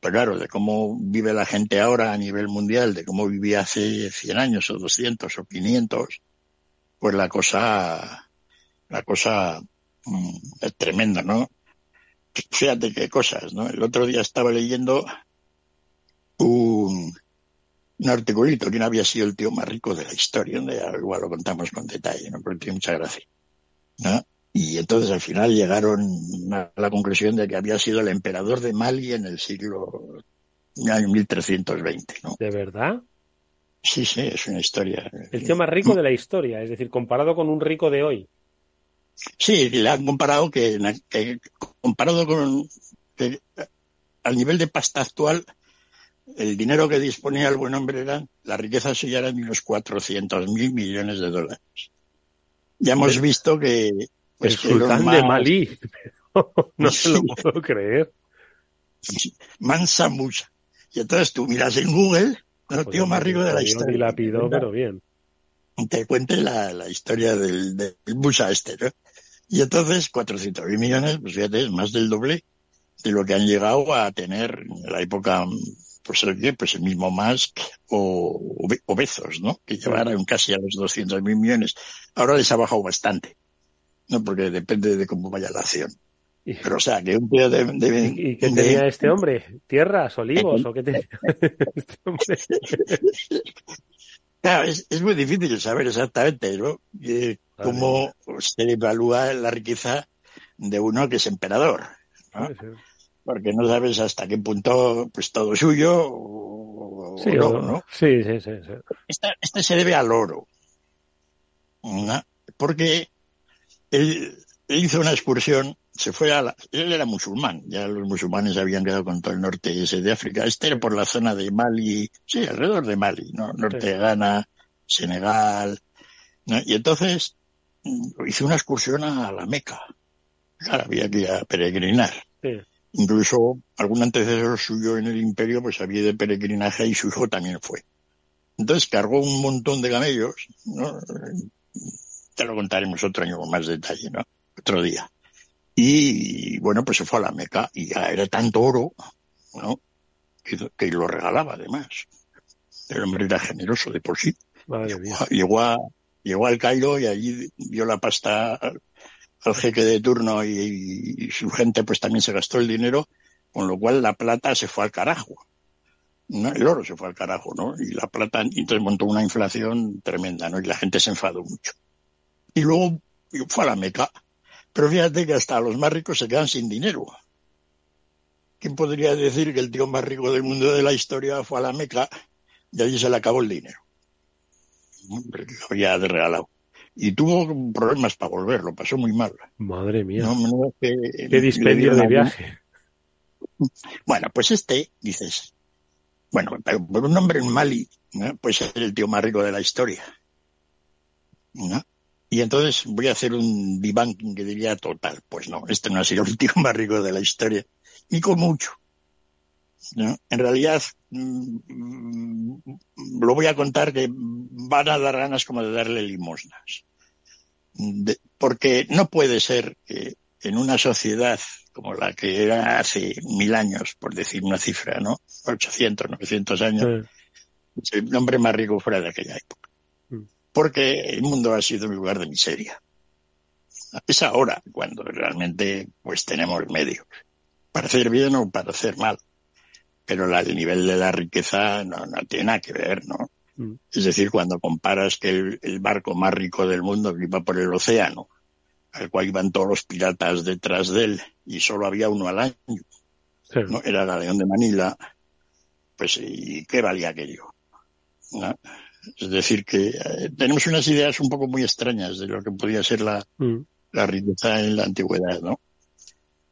Pero claro, de cómo vive la gente ahora a nivel mundial, de cómo vivía hace 100 años o 200 o 500, pues la cosa, la cosa mm, es tremenda, ¿no? Fíjate qué cosas, ¿no? El otro día estaba leyendo un, un articulito, quién había sido el tío más rico de la historia, donde igual lo contamos con detalle, ¿no? Porque tiene mucha gracia. Y entonces al final llegaron a la conclusión de que había sido el emperador de Mali en el siglo año 1320, ¿no?
¿De verdad?
Sí, sí, es una historia.
El tío más rico de la historia, es decir, comparado con un rico de hoy.
Sí, le han comparado que, comparado con al nivel de pasta actual, el dinero que disponía el buen hombre era, la riqueza suya era de unos 400 mil millones de dólares. Ya hemos visto que...
Pues, el sultán de Malí. no se lo puedo creer.
Mansa mucha. Y entonces tú miras en Google, el tío más rico de la historia.
Pero bien.
Te cuente la, la historia del, del Musa este, ¿no? Y entonces, 400 mil millones, pues fíjate, es más del doble de lo que han llegado a tener en la época pues el, pues el mismo Musk o, o Bezos, ¿no? Que llevaron casi a los 200 mil millones. Ahora les ha bajado bastante, ¿no? Porque depende de cómo vaya la acción. Pero, o sea, que un tío de...
¿Y qué tenía este hombre? ¿Tierras, olivos o qué tenía este hombre?
Claro, es, es, muy difícil saber exactamente, ¿no? cómo se evalúa la riqueza de uno que es emperador, ¿no? Porque no sabes hasta qué punto pues todo suyo o,
sí,
no, ¿no?
Sí, sí, sí.
Este, este, se debe al oro, ¿no? porque él, hizo una excursión, se fue a la, él era musulmán, ya los musulmanes habían quedado con todo el norte ese de África, este era por la zona de Mali, sí, alrededor de Mali, ¿no? Norte de Ghana, Senegal, ¿no? y entonces mm, hizo una excursión a la Meca, claro, había que ir a peregrinar. Sí. Incluso algún antecesor suyo en el imperio pues había de peregrinaje y su hijo también fue. Entonces cargó un montón de camellos, ¿no? Te lo contaremos otro año con más detalle, ¿no? Otro día. Y bueno, pues se fue a la Meca y ya era tanto oro, ¿no? Que, lo regalaba además. El hombre era generoso de por sí. llegó, a, llegó al Cairo y allí vio la pasta al jeque de turno y, su gente pues también se gastó el dinero, con lo cual la plata se fue al carajo. El oro se fue al carajo, ¿no? Y la plata, entonces montó una inflación tremenda, ¿no? Y la gente se enfadó mucho. Y luego fue a la Meca. Pero fíjate que hasta los más ricos se quedan sin dinero. ¿Quién podría decir que el tío más rico del mundo de la historia fue a la Meca y allí se le acabó el dinero? Lo había regalado. Y tuvo problemas para volver, lo pasó muy mal.
Madre mía. Qué dispendio de viaje.
Bueno, pues este, dices, bueno, pero por un hombre en Mali, pues es el tío más rico de la historia. Y entonces voy a hacer un debunking que diría total. Pues no, este no ha sido el tío más rico de la historia, ni con mucho. En realidad, mm, lo voy a contar que van a dar ganas como de darle limosnas. porque no puede ser que en una sociedad como la que era hace mil años, por decir una cifra, ¿no? 800, 900 años, el hombre más rico fuera de aquella época. Mm. Porque el mundo ha sido un lugar de miseria. Es ahora cuando realmente pues tenemos medios para hacer bien o para hacer mal. Pero el nivel de la riqueza no, no tiene nada que ver, ¿no? Mm. Es decir, cuando comparas que el, el, barco más rico del mundo iba por el océano al cual iban todos los piratas detrás de él y solo había uno al año. ¿no? Era la León de Manila. Pues, ¿y qué valía aquello? Es decir, que eh, tenemos unas ideas un poco muy extrañas de lo que podía ser la, mm. la riqueza en la antigüedad, ¿no?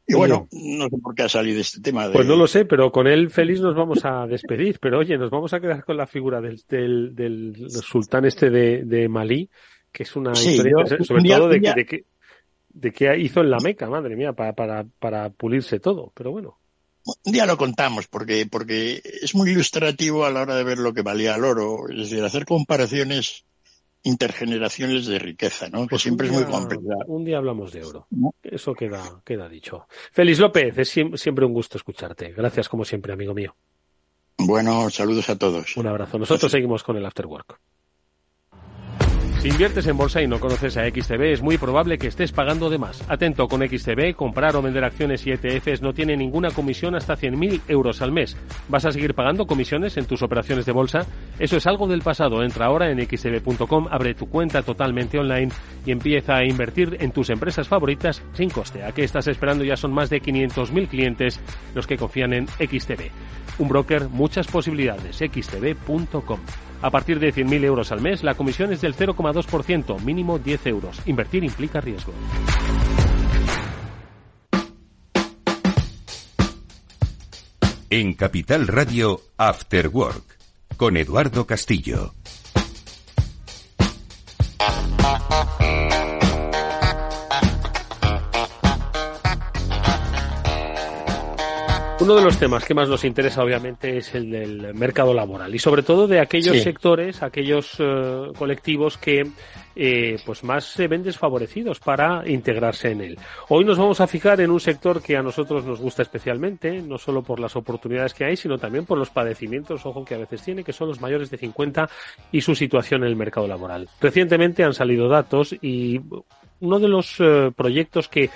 Y bueno, no sé por qué ha salido este tema.
Pues no lo sé, pero con él feliz nos vamos a despedir. Pero oye, nos vamos a quedar con la figura del, del, del sultán este de, de Malí, que es una historia, sobre todo de, de, que, de qué hizo en la Meca, madre mía, para, para, para pulirse todo, pero bueno.
Un día lo contamos porque, porque es muy ilustrativo a la hora de ver lo que valía el oro, es decir, hacer comparaciones intergeneraciones de riqueza, ¿no? que pues siempre es muy complicado.
Un día hablamos de oro. Eso queda, queda dicho. Félix López, es siempre un gusto escucharte. Gracias como siempre, amigo mío.
Bueno, saludos a todos.
Un abrazo. Nosotros seguimos con el Afterwork. Si inviertes en bolsa y no conoces a XTB, es muy probable que estés pagando de más. Atento con XTB, comprar o vender acciones y ETFs no tiene ninguna comisión hasta 100.000 euros al mes. ¿Vas a seguir pagando comisiones en tus operaciones de bolsa? Eso es algo del pasado. Entra ahora en xtb.com, abre tu cuenta totalmente online y empieza a invertir en tus empresas favoritas sin coste. ¿A qué estás esperando? Ya son más de 500.000 clientes los que confían en XTB. Un broker, muchas posibilidades. xtb.com. A partir de 100.000 euros al mes, la comisión es del 0,2%, mínimo 10 euros. Invertir implica riesgo.
En Capital Radio, After Work, con Eduardo Castillo.
Uno de los temas que más nos interesa, obviamente, es el del mercado laboral y sobre todo de aquellos sectores, aquellos eh, colectivos que eh, pues más se ven desfavorecidos para integrarse en él. Hoy nos vamos a fijar en un sector que a nosotros nos gusta especialmente, no solo por las oportunidades que hay, sino también por los padecimientos, ojo, que a veces tiene, que son los mayores de 50 y su situación en el mercado laboral. Recientemente han salido datos y uno de los eh, proyectos que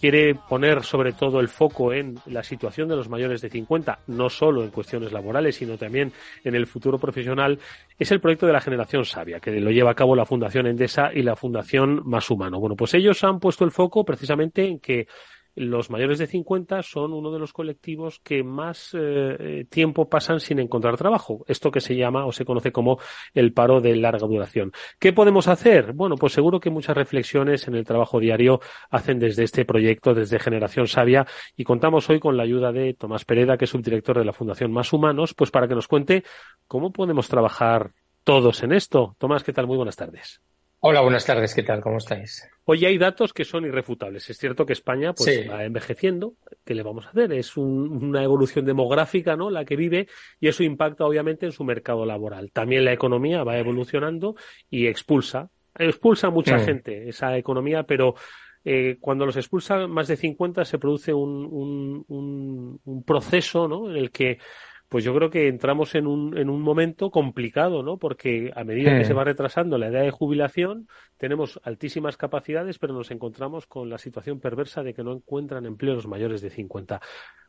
quiere poner sobre todo el foco en la situación de los mayores de 50, no solo en cuestiones laborales, sino también en el futuro profesional, es el proyecto de la generación sabia, que lo lleva a cabo la Fundación Endesa y la Fundación Más Humano. Bueno, pues ellos han puesto el foco precisamente en que los mayores de 50 son uno de los colectivos que más eh, tiempo pasan sin encontrar trabajo. Esto que se llama o se conoce como el paro de larga duración. ¿Qué podemos hacer? Bueno, pues seguro que muchas reflexiones en el trabajo diario hacen desde este proyecto, desde Generación Sabia, y contamos hoy con la ayuda de Tomás Pereda, que es subdirector de la Fundación Más Humanos, pues para que nos cuente cómo podemos trabajar todos en esto. Tomás, ¿qué tal? Muy buenas tardes.
Hola, buenas tardes, ¿qué tal? ¿Cómo estáis?
Hoy hay datos que son irrefutables. Es cierto que España pues, va envejeciendo. ¿Qué le vamos a hacer? Es una evolución demográfica, ¿no? La que vive y eso impacta obviamente en su mercado laboral. También la economía va evolucionando y expulsa, expulsa a mucha mm. gente esa economía, pero eh, cuando los expulsa más de 50 se produce un, un, un proceso, ¿no? En el que pues yo creo que entramos en un, en un momento complicado, ¿no? Porque a medida que se va retrasando la edad de jubilación, tenemos altísimas capacidades, pero nos encontramos con la situación perversa de que no encuentran empleos mayores de 50.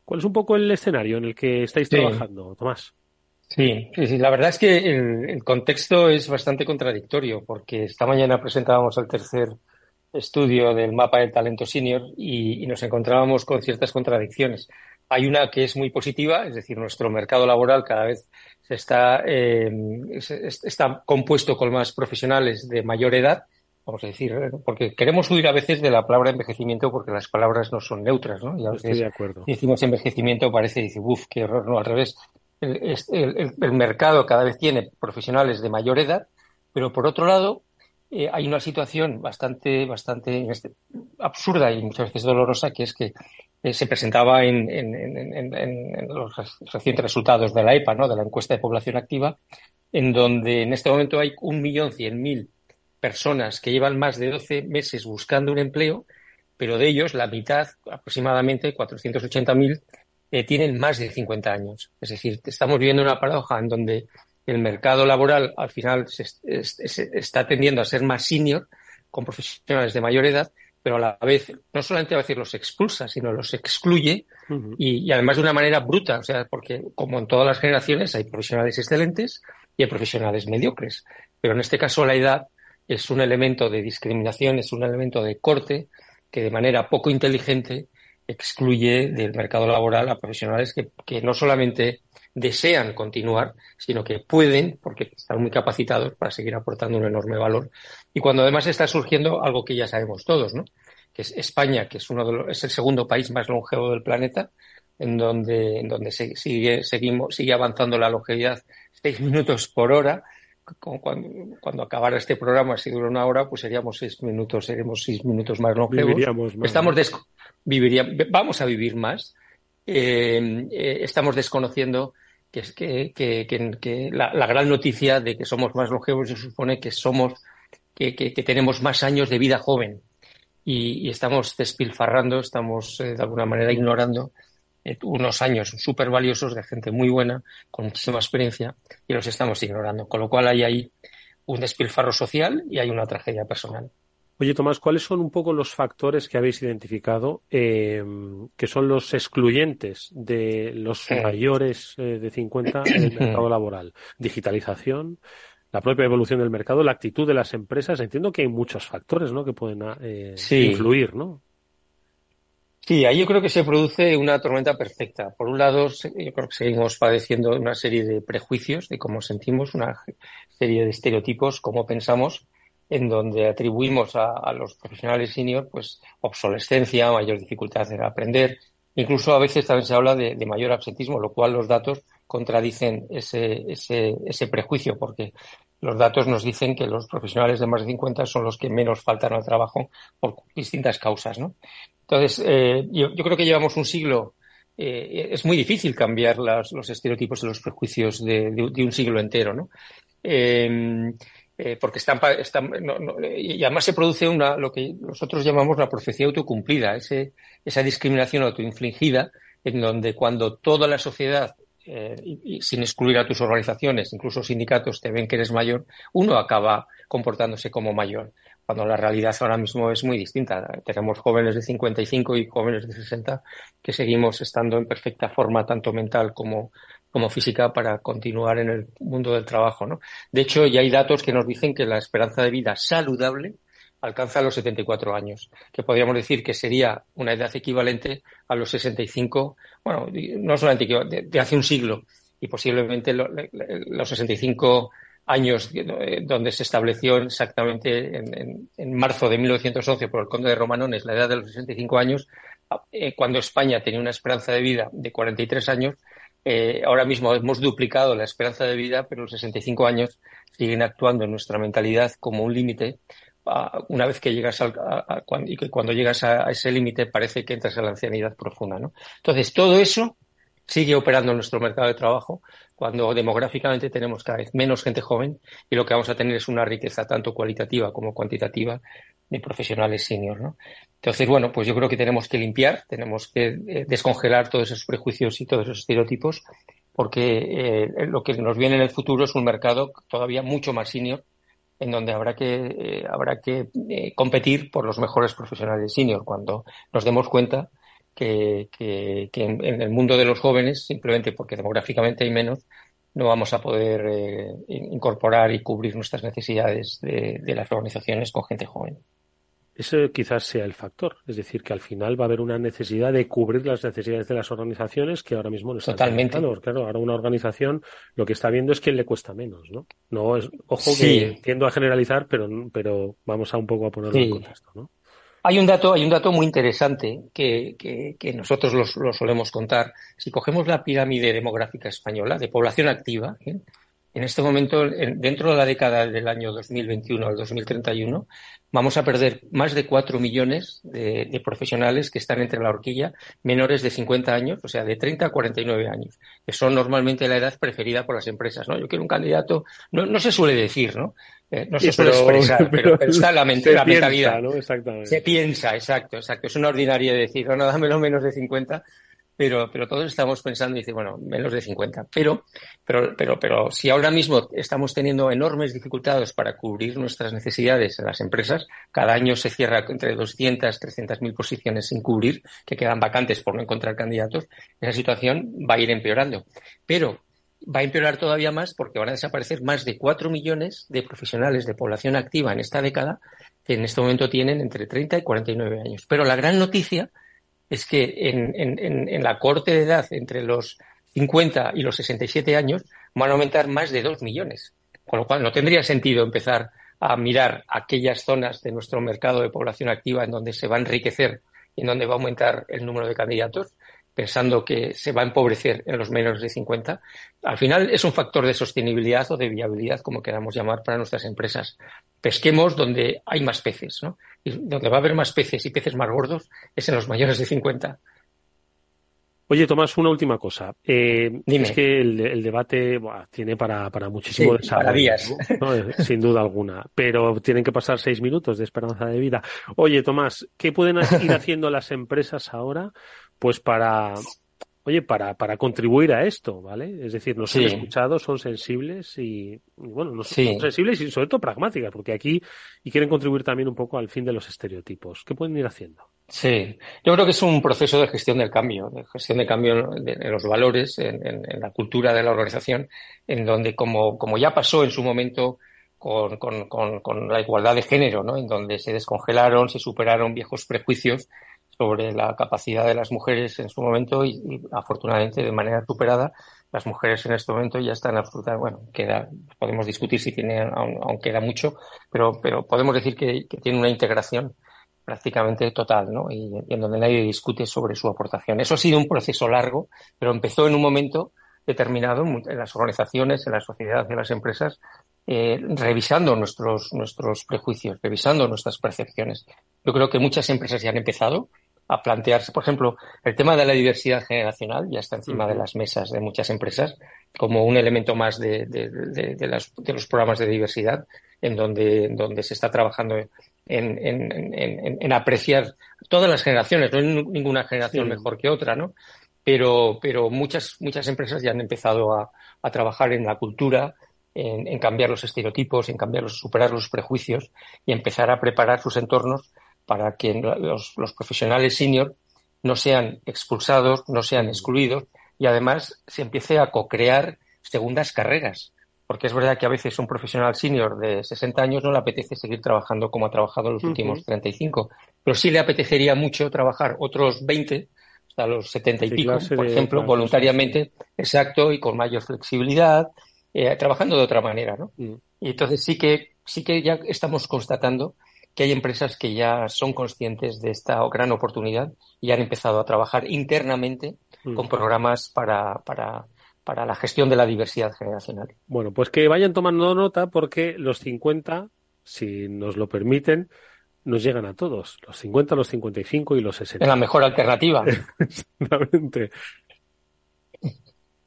¿Cuál es un poco el escenario en el que estáis trabajando, Tomás?
Sí, sí, la verdad es que el, contexto es bastante contradictorio porque esta mañana presentábamos el tercer estudio del mapa del talento senior y, nos encontrábamos con ciertas contradicciones. Hay una que es muy positiva, es decir, nuestro mercado laboral cada vez se está, eh, está compuesto con más profesionales de mayor edad, vamos a decir, porque queremos huir a veces de la palabra envejecimiento porque las palabras no son neutras, ¿no?
Y a veces Estoy de acuerdo.
decimos envejecimiento parece, dice, uff, qué horror, no, al revés el, mercado cada vez tiene profesionales de mayor edad, pero por otro lado eh, hay una situación bastante, bastante este, absurda y muchas veces dolorosa, que es que eh, se presentaba en, los recientes resultados de la EPA, de la encuesta de población activa, en donde en este momento hay un millón cien mil personas que llevan más de 12 meses buscando un empleo, pero de ellos la mitad, aproximadamente 480.000, eh, tienen más de 50 años. Es decir, estamos viviendo una paradoja en donde el mercado laboral al final se, está tendiendo a ser más senior, con profesionales de mayor edad, pero a la vez no solamente a veces los expulsa, sino los excluye y, además de una manera bruta, o sea, porque como en todas las generaciones hay profesionales excelentes y hay profesionales mediocres, pero en este caso la edad es un elemento de discriminación, es un elemento de corte que de manera poco inteligente excluye del mercado laboral a profesionales que, que, no solamente desean continuar, sino que pueden, porque están muy capacitados para seguir aportando un enorme valor. Y cuando además está surgiendo algo que ya sabemos todos, ¿no? que es España, que es, uno de los, es el segundo país más longevo del planeta, en donde, en donde se, sigue, seguimos, sigue avanzando la longevidad seis minutos por hora, cuando, cuando, acabara este programa, si dura una hora, pues seríamos seis minutos, seremos seis minutos más longevos. Estamos viviría, vamos a vivir más. Eh, eh, estamos desconociendo que, que, que, que la, gran noticia de que somos más longevos se supone que somos que, tenemos más años de vida joven y, estamos despilfarrando, estamos eh, de alguna manera ignorando unos años súper valiosos de gente muy buena, con muchísima experiencia, y los estamos ignorando. Con lo cual hay ahí un despilfarro social y hay una tragedia personal.
Oye, Tomás, ¿cuáles son un poco los factores que habéis identificado eh, que son los excluyentes de los mayores eh, de 50 en el mercado laboral? Digitalización, la propia evolución del mercado, la actitud de las empresas. Entiendo que hay muchos factores ¿no? que pueden eh, influir, ¿no?
Sí, ahí yo creo que se produce una tormenta perfecta. Por un lado, yo creo que seguimos padeciendo una serie de prejuicios de cómo sentimos, una serie de estereotipos, cómo pensamos, en donde atribuimos a, los profesionales senior pues obsolescencia, mayor dificultad en aprender. Incluso a veces también se habla de, mayor absentismo, lo cual los datos contradicen ese, ese, ese prejuicio, porque los datos nos dicen que los profesionales de más de 50 son los que menos faltan al trabajo por distintas causas, ¿no? Entonces, eh, yo, creo que llevamos un siglo. Eh, es muy difícil cambiar las, los estereotipos y los prejuicios de, de, un siglo entero, ¿no? Eh, eh porque están, están no, no, y además se produce una lo que nosotros llamamos la profecía autocumplida, ese, esa discriminación autoinfligida, en donde cuando toda la sociedad eh, y, sin excluir a tus organizaciones, incluso sindicatos, te ven que eres mayor, uno acaba comportándose como mayor cuando la realidad ahora mismo es muy distinta. Tenemos jóvenes de 55 y jóvenes de 60 que seguimos estando en perfecta forma, tanto mental como, como física, para continuar en el mundo del trabajo. ¿no? De hecho, ya hay datos que nos dicen que la esperanza de vida saludable alcanza los 74 años, que podríamos decir que sería una edad equivalente a los 65, bueno, no solamente de, hace un siglo, y posiblemente los 65 años eh, donde se estableció exactamente en, marzo de 1911 por el conde de Romanones la edad de los 65 años, eh, cuando España tenía una esperanza de vida de 43 años, eh, ahora mismo hemos duplicado la esperanza de vida, pero los 65 años siguen actuando en nuestra mentalidad como un límite. una vez que llegas al, y que cuando llegas a, ese límite parece que entras en la ancianidad profunda, ¿no? Entonces, todo eso sigue operando en nuestro mercado de trabajo cuando demográficamente tenemos cada vez menos gente joven y lo que vamos a tener es una riqueza tanto cualitativa como cuantitativa de profesionales senior. ¿no? Entonces, bueno, pues yo creo que tenemos que limpiar, tenemos que eh, descongelar todos esos prejuicios y todos esos estereotipos, porque eh, lo que nos viene en el futuro es un mercado todavía mucho más senior, en donde habrá que, eh, habrá que competir por los mejores profesionales senior cuando nos demos cuenta que, que, en, el mundo de los jóvenes, simplemente porque demográficamente hay menos, no vamos a poder incorporar y cubrir nuestras necesidades de, las organizaciones con gente joven.
Ese quizás sea el factor, es decir, que al final va a haber una necesidad de cubrir las necesidades de las organizaciones que ahora mismo no están.
Totalmente.
Claro, ahora una organización lo que está viendo es que le cuesta menos, ¿no? No es, ojo que tiendo a generalizar, pero, pero vamos a un poco a ponerlo en contexto, ¿no?
Hay un dato, hay un dato muy interesante que, que, nosotros lo solemos contar. Si cogemos la pirámide demográfica española de población activa, ¿eh? En este momento, dentro de la década del año 2021 al 2031, vamos a perder más de 4 millones de, profesionales que están entre la horquilla menores de 50 años, o sea, de 30 a 49 años, que son normalmente la edad preferida por las empresas. ¿no? Yo quiero un candidato, no, no se suele decir, ¿no? Eh, no se suele expresar, pero, está la, mente, la mentalidad. Se piensa, exacto, exacto. Es una ordinaria decir, no, no, dámelo menos de 50, pero, pero todos estamos pensando y dice, bueno, menos de 50. Pero, pero, pero, pero si ahora mismo estamos teniendo enormes dificultades para cubrir nuestras necesidades en las empresas, cada año se cierra entre 200, 300 mil posiciones sin cubrir, que quedan vacantes por no encontrar candidatos, esa situación va a ir empeorando. Pero va a empeorar todavía más porque van a desaparecer más de 4 millones de profesionales de población activa en esta década que en este momento tienen entre 30 y 49 años. Pero la gran noticia es que en, en, en la corte de edad entre los 50 y los 67 años van a aumentar más de 2 millones. Con lo cual no tendría sentido empezar a mirar aquellas zonas de nuestro mercado de población activa en donde se va a enriquecer y en donde va a aumentar el número de candidatos, pensando que se va a empobrecer en los menores de 50, al final es un factor de sostenibilidad o de viabilidad, como queramos llamar, para nuestras empresas. Pesquemos donde hay más peces, ¿no? Y donde va a haber más peces y peces más gordos es en los mayores de 50.
Oye, Tomás, una última cosa. Eh, es que el, debate tiene para, para muchísimo
desarrollo,
sin duda alguna. Pero tienen que pasar seis minutos de esperanza de vida. Oye, Tomás, ¿qué pueden ir haciendo las empresas ahora pues para, oye, para, para contribuir a esto, ¿vale? Es decir, nos han escuchado, son sensibles y, bueno, no son sensibles y sobre todo pragmáticas, porque aquí y quieren contribuir también un poco al fin de los estereotipos. ¿Qué pueden ir haciendo?
Sí, yo creo que es un proceso de gestión del cambio, de gestión de cambio en los valores, en, en, la cultura de la organización, en donde, como, como ya pasó en su momento con, con, con, con la igualdad de género, ¿no? En donde se descongelaron, se superaron viejos prejuicios sobre la capacidad de las mujeres en su momento y, afortunadamente de manera superada las mujeres en este momento ya están absolutamente bueno queda podemos discutir si tiene aún, queda mucho pero pero podemos decir que, tiene una integración prácticamente total ¿no? y, en donde nadie discute sobre su aportación eso ha sido un proceso largo pero empezó en un momento determinado en las organizaciones en la sociedad en las empresas eh, revisando nuestros nuestros prejuicios revisando nuestras percepciones yo creo que muchas empresas ya han empezado a plantearse, por ejemplo, el tema de la diversidad generacional ya está encima de las mesas de muchas empresas como un elemento más de, de, de, los programas de diversidad en donde, donde se está trabajando en, en, en, en, apreciar todas las generaciones, no hay ninguna generación mejor que otra, ¿no? Pero, pero muchas, muchas empresas ya han empezado a, a trabajar en la cultura, en, en, cambiar los estereotipos, en cambiar los, superar los prejuicios y empezar a preparar sus entornos para que los, profesionales senior no sean expulsados, no sean excluidos y además se empiece a co-crear segundas carreras. Porque es verdad que a veces un profesional senior de 60 años no le apetece seguir trabajando como ha trabajado en los últimos 35, pero sí le apetecería mucho trabajar otros 20 hasta los 70 y pico, por ejemplo, voluntariamente, exacto, y con mayor flexibilidad, eh, trabajando de otra manera, ¿no? Y entonces sí que, sí que ya estamos constatando que hay empresas que ya son conscientes de esta gran oportunidad y han empezado a trabajar internamente mm. con programas para, para, para la gestión de la diversidad generacional.
Bueno, pues que vayan tomando nota porque los 50, si nos lo permiten, nos llegan a todos. Los 50, los 55 y los 60.
Es la mejor alternativa.
Exactamente.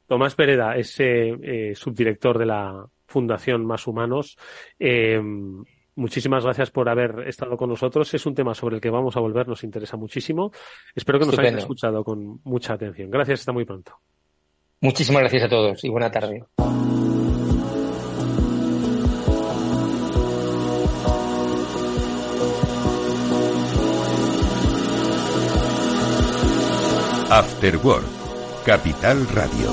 Tomás Pereda es eh, subdirector de la Fundación Más Humanos. Eh, Muchísimas gracias por haber estado con nosotros. Es un tema sobre el que vamos a volver, nos interesa muchísimo. Espero que nos Estupendo. hayáis escuchado con mucha atención. Gracias, hasta muy pronto.
Muchísimas gracias a todos y buena tarde.
After Capital Radio.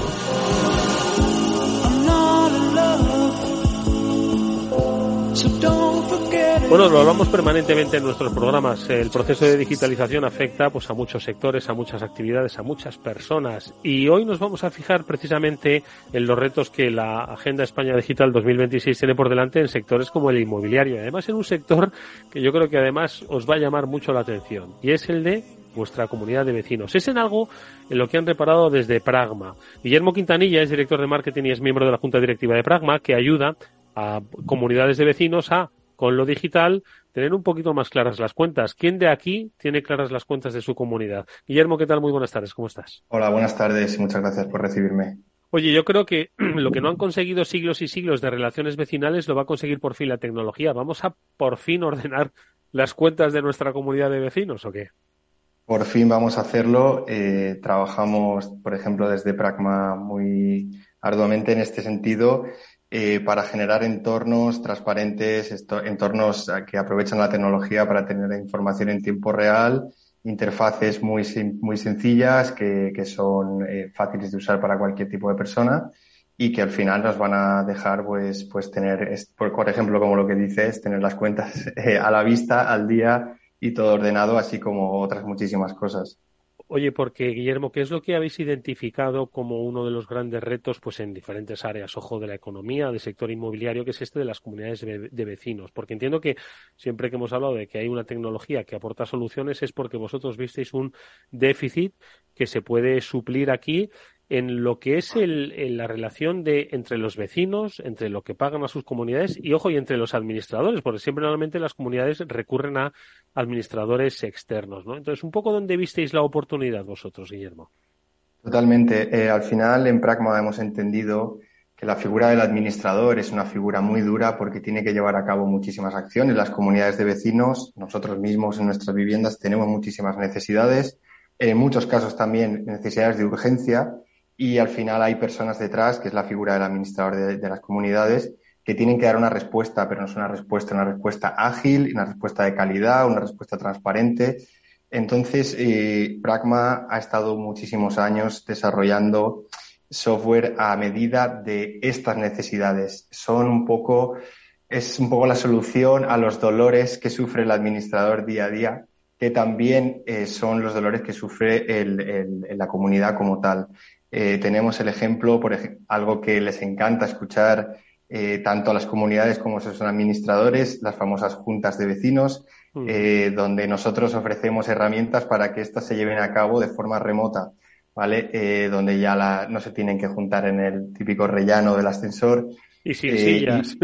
Bueno, lo hablamos permanentemente en nuestros programas. El proceso de digitalización afecta pues, a muchos sectores, a muchas actividades, a muchas personas. Y hoy nos vamos a fijar precisamente en los retos que la Agenda España Digital 2026 tiene por delante en sectores como el inmobiliario. Además, en un sector que yo creo que además os va a llamar mucho la atención. Y es el de vuestra comunidad de vecinos. Es en algo en lo que han reparado desde Pragma. Guillermo Quintanilla es director de marketing y es miembro de la Junta Directiva de Pragma, que ayuda a comunidades de vecinos a, con lo digital, tener un poquito más claras las cuentas. ¿Quién de aquí tiene claras las cuentas de su comunidad? Guillermo, ¿qué tal? Muy buenas tardes, ¿cómo estás?
Hola, buenas tardes y muchas gracias por recibirme.
Oye, yo creo que lo que no han conseguido siglos y siglos de relaciones vecinales lo va a conseguir por fin la tecnología. ¿Vamos a por fin ordenar las cuentas de nuestra comunidad de vecinos o qué?
Por fin vamos a hacerlo. Eh, trabajamos, por ejemplo, desde Pragma muy arduamente en este sentido eh, para generar entornos transparentes, entornos que aprovechan la tecnología para tener información en tiempo real, interfaces muy, muy sencillas que, que son eh, fáciles de usar para cualquier tipo de persona y que al final nos van a dejar pues, pues tener, por, ejemplo, como lo que dices, tener las cuentas eh, a la vista, al día y todo ordenado, así como otras muchísimas cosas.
Oye, porque Guillermo, ¿qué es lo que habéis identificado como uno de los grandes retos pues en diferentes áreas, ojo, de la economía, del sector inmobiliario, que es este de las comunidades de, vecinos? Porque entiendo que siempre que hemos hablado de que hay una tecnología que aporta soluciones es porque vosotros visteis un déficit que se puede suplir aquí en lo que es el, la relación de entre los vecinos, entre lo que pagan a sus comunidades y, ojo, y entre los administradores, porque siempre normalmente las comunidades recurren a administradores externos, ¿no? Entonces, un poco dónde visteis la oportunidad vosotros, Guillermo.
Totalmente. Eh, al final, en Pragma hemos entendido que la figura del administrador es una figura muy dura porque tiene que llevar a cabo muchísimas acciones. Las comunidades de vecinos, nosotros mismos en nuestras viviendas tenemos muchísimas necesidades, en muchos casos también necesidades de urgencia y al final hay personas detrás, que es la figura del administrador de, las comunidades, que tienen que dar una respuesta, pero no es una respuesta, una respuesta ágil, una respuesta de calidad, una respuesta transparente. Entonces, eh, Pragma ha estado muchísimos años desarrollando software a medida de estas necesidades. Son un poco, es un poco la solución a los dolores que sufre el administrador día a día, que también eh, son los dolores que sufre la comunidad como tal. Eh, tenemos el ejemplo, por ejemplo, algo que les encanta escuchar eh, tanto a las comunidades como a sus administradores, las famosas juntas de vecinos, mm. eh, donde nosotros ofrecemos herramientas para que éstas se lleven a cabo de forma remota, ¿vale? donde ya no se tienen que juntar en el típico rellano del ascensor.
Y sin sillas.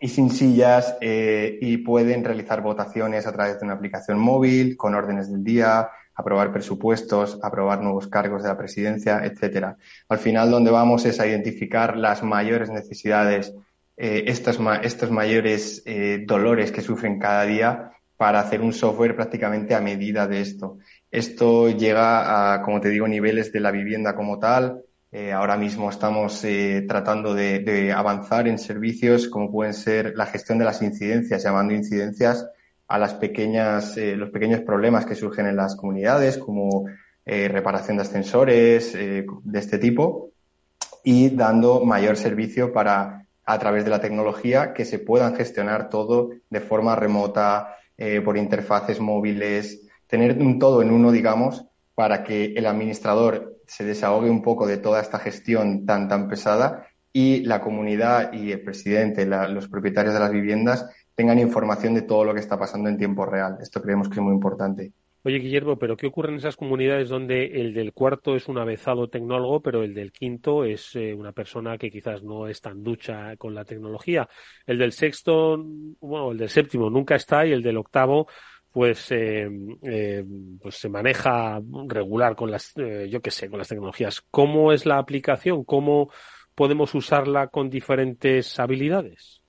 Y, sin sillas, y pueden realizar votaciones a través de una aplicación móvil, con órdenes del día, aprobar presupuestos, aprobar nuevos cargos de la presidencia, etcétera. Al final, donde vamos es a identificar las mayores necesidades, eh, estos, estos, mayores eh, dolores que sufren cada día para hacer un software prácticamente a medida de esto. Esto llega a, como te digo, niveles de la vivienda como tal. Eh, ahora mismo estamos tratando de, de avanzar en servicios como pueden ser la gestión de las incidencias, llamando incidencias a las pequeñas, eh, los pequeños problemas que surgen en las comunidades, como eh, reparación de ascensores, eh, de este tipo, y dando mayor servicio para, a través de la tecnología, que se puedan gestionar todo de forma remota, por interfaces móviles, tener un todo en uno, digamos, para que el administrador se desahogue un poco de toda esta gestión tan, tan pesada y la comunidad y el presidente, los propietarios de las viviendas tengan información de todo lo que está pasando en tiempo real. Esto creemos que es muy importante.
Oye, Guillermo, pero ¿qué ocurre en esas comunidades donde el del cuarto es un avezado tecnólogo, pero el del quinto es eh, una persona que quizás no es tan ducha con la tecnología? El del sexto, bueno, el del séptimo nunca está y el del octavo pues, eh, eh, pues se maneja regular con las, yo qué sé, con las tecnologías. ¿Cómo es la aplicación? ¿Cómo podemos usarla con diferentes habilidades?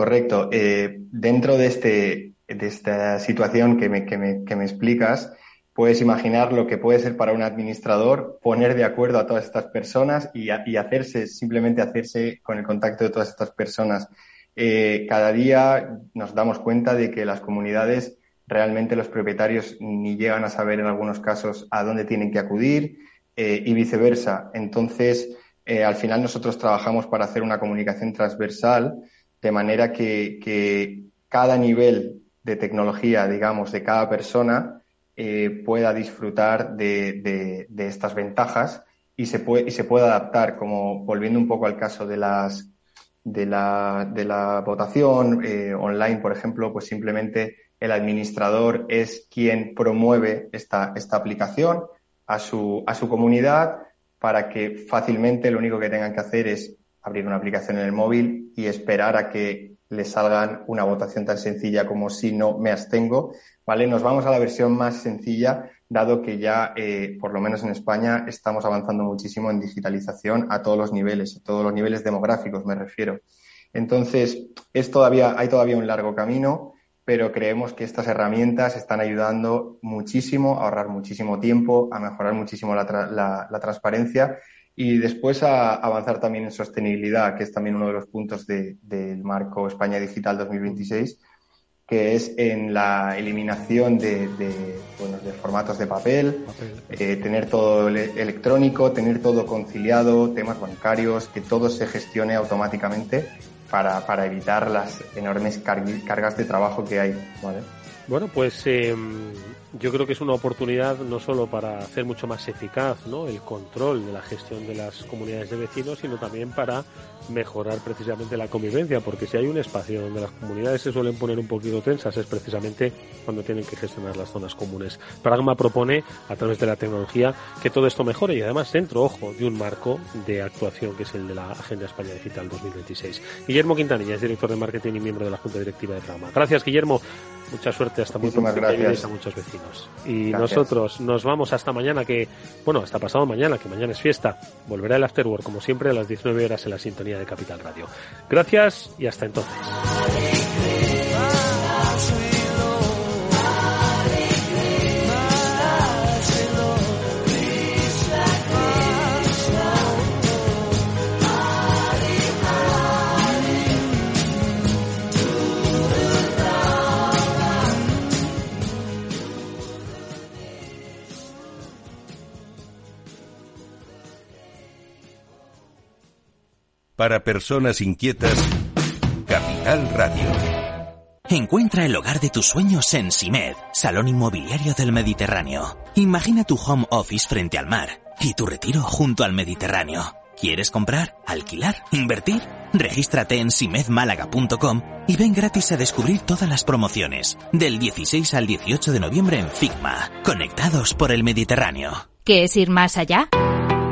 Correcto. Eh, dentro de, este, de esta situación que me, que, me, que me explicas, puedes imaginar lo que puede ser para un administrador poner de acuerdo a todas estas personas y, y hacerse, simplemente hacerse con el contacto de todas estas personas. Eh, cada día nos damos cuenta de que las comunidades, realmente los propietarios ni llegan a saber en algunos casos a dónde tienen que acudir eh, y viceversa. Entonces, al final nosotros trabajamos para hacer una comunicación transversal de manera que, cada nivel de tecnología, digamos, de cada persona eh, pueda disfrutar de, estas ventajas y se, puede, y se pueda adaptar, como volviendo un poco al caso de las de la, de la votación eh, online, por ejemplo, pues simplemente el administrador es quien promueve esta, esta aplicación a su, a su comunidad para que fácilmente lo único que tengan que hacer es abrir una aplicación en el móvil y esperar a que les salgan una votación tan sencilla como si no me abstengo, ¿vale? Nos vamos a la versión más sencilla, dado que ya, eh, por lo menos en España, estamos avanzando muchísimo en digitalización a todos los niveles, a todos los niveles demográficos me refiero. Entonces, es todavía, hay todavía un largo camino, pero creemos que estas herramientas están ayudando muchísimo a ahorrar muchísimo tiempo, a mejorar muchísimo la, la transparencia y después a avanzar también en sostenibilidad, que es también uno de los puntos del marco España Digital 2026, que es en la eliminación de, bueno, de formatos de papel, eh, tener todo electrónico, tener todo conciliado, temas bancarios, que todo se gestione automáticamente para, para evitar las enormes cargas de trabajo que hay. ¿vale?
Bueno, pues eh, yo creo que es una oportunidad no solo para hacer mucho más eficaz ¿no? el control de la gestión de las comunidades de vecinos, sino también para mejorar precisamente la convivencia, porque si hay un espacio donde las comunidades se suelen poner un poquito tensas es precisamente cuando tienen que gestionar las zonas comunes. Pragma propone, a través de la tecnología, que todo esto mejore y además dentro, ojo, de un marco de actuación que es el de la Agenda España Digital 2026. Guillermo Quintanilla es director de marketing y miembro de la Junta Directiva de Pragma. Gracias, Guillermo. Mucha suerte hasta muy pronto.
Gracias.
a muchos vecinos. Y nosotros nos vamos hasta mañana, que, bueno, hasta pasado mañana, que mañana es fiesta. Volverá el Afterwork, como siempre, a las 19 horas en la sintonía de Capital Radio. Gracias y hasta entonces.
Para personas inquietas, Capital Radio.
Encuentra el hogar de tus sueños en Simed, Salón Inmobiliario del Mediterráneo. Imagina tu home office frente al mar y tu retiro junto al Mediterráneo. ¿Quieres comprar, alquilar, invertir? Regístrate en simedmálaga.com y ven gratis a descubrir todas las promociones del 16 al 18 de noviembre en Figma, conectados por el Mediterráneo.
¿Qué es ir más allá?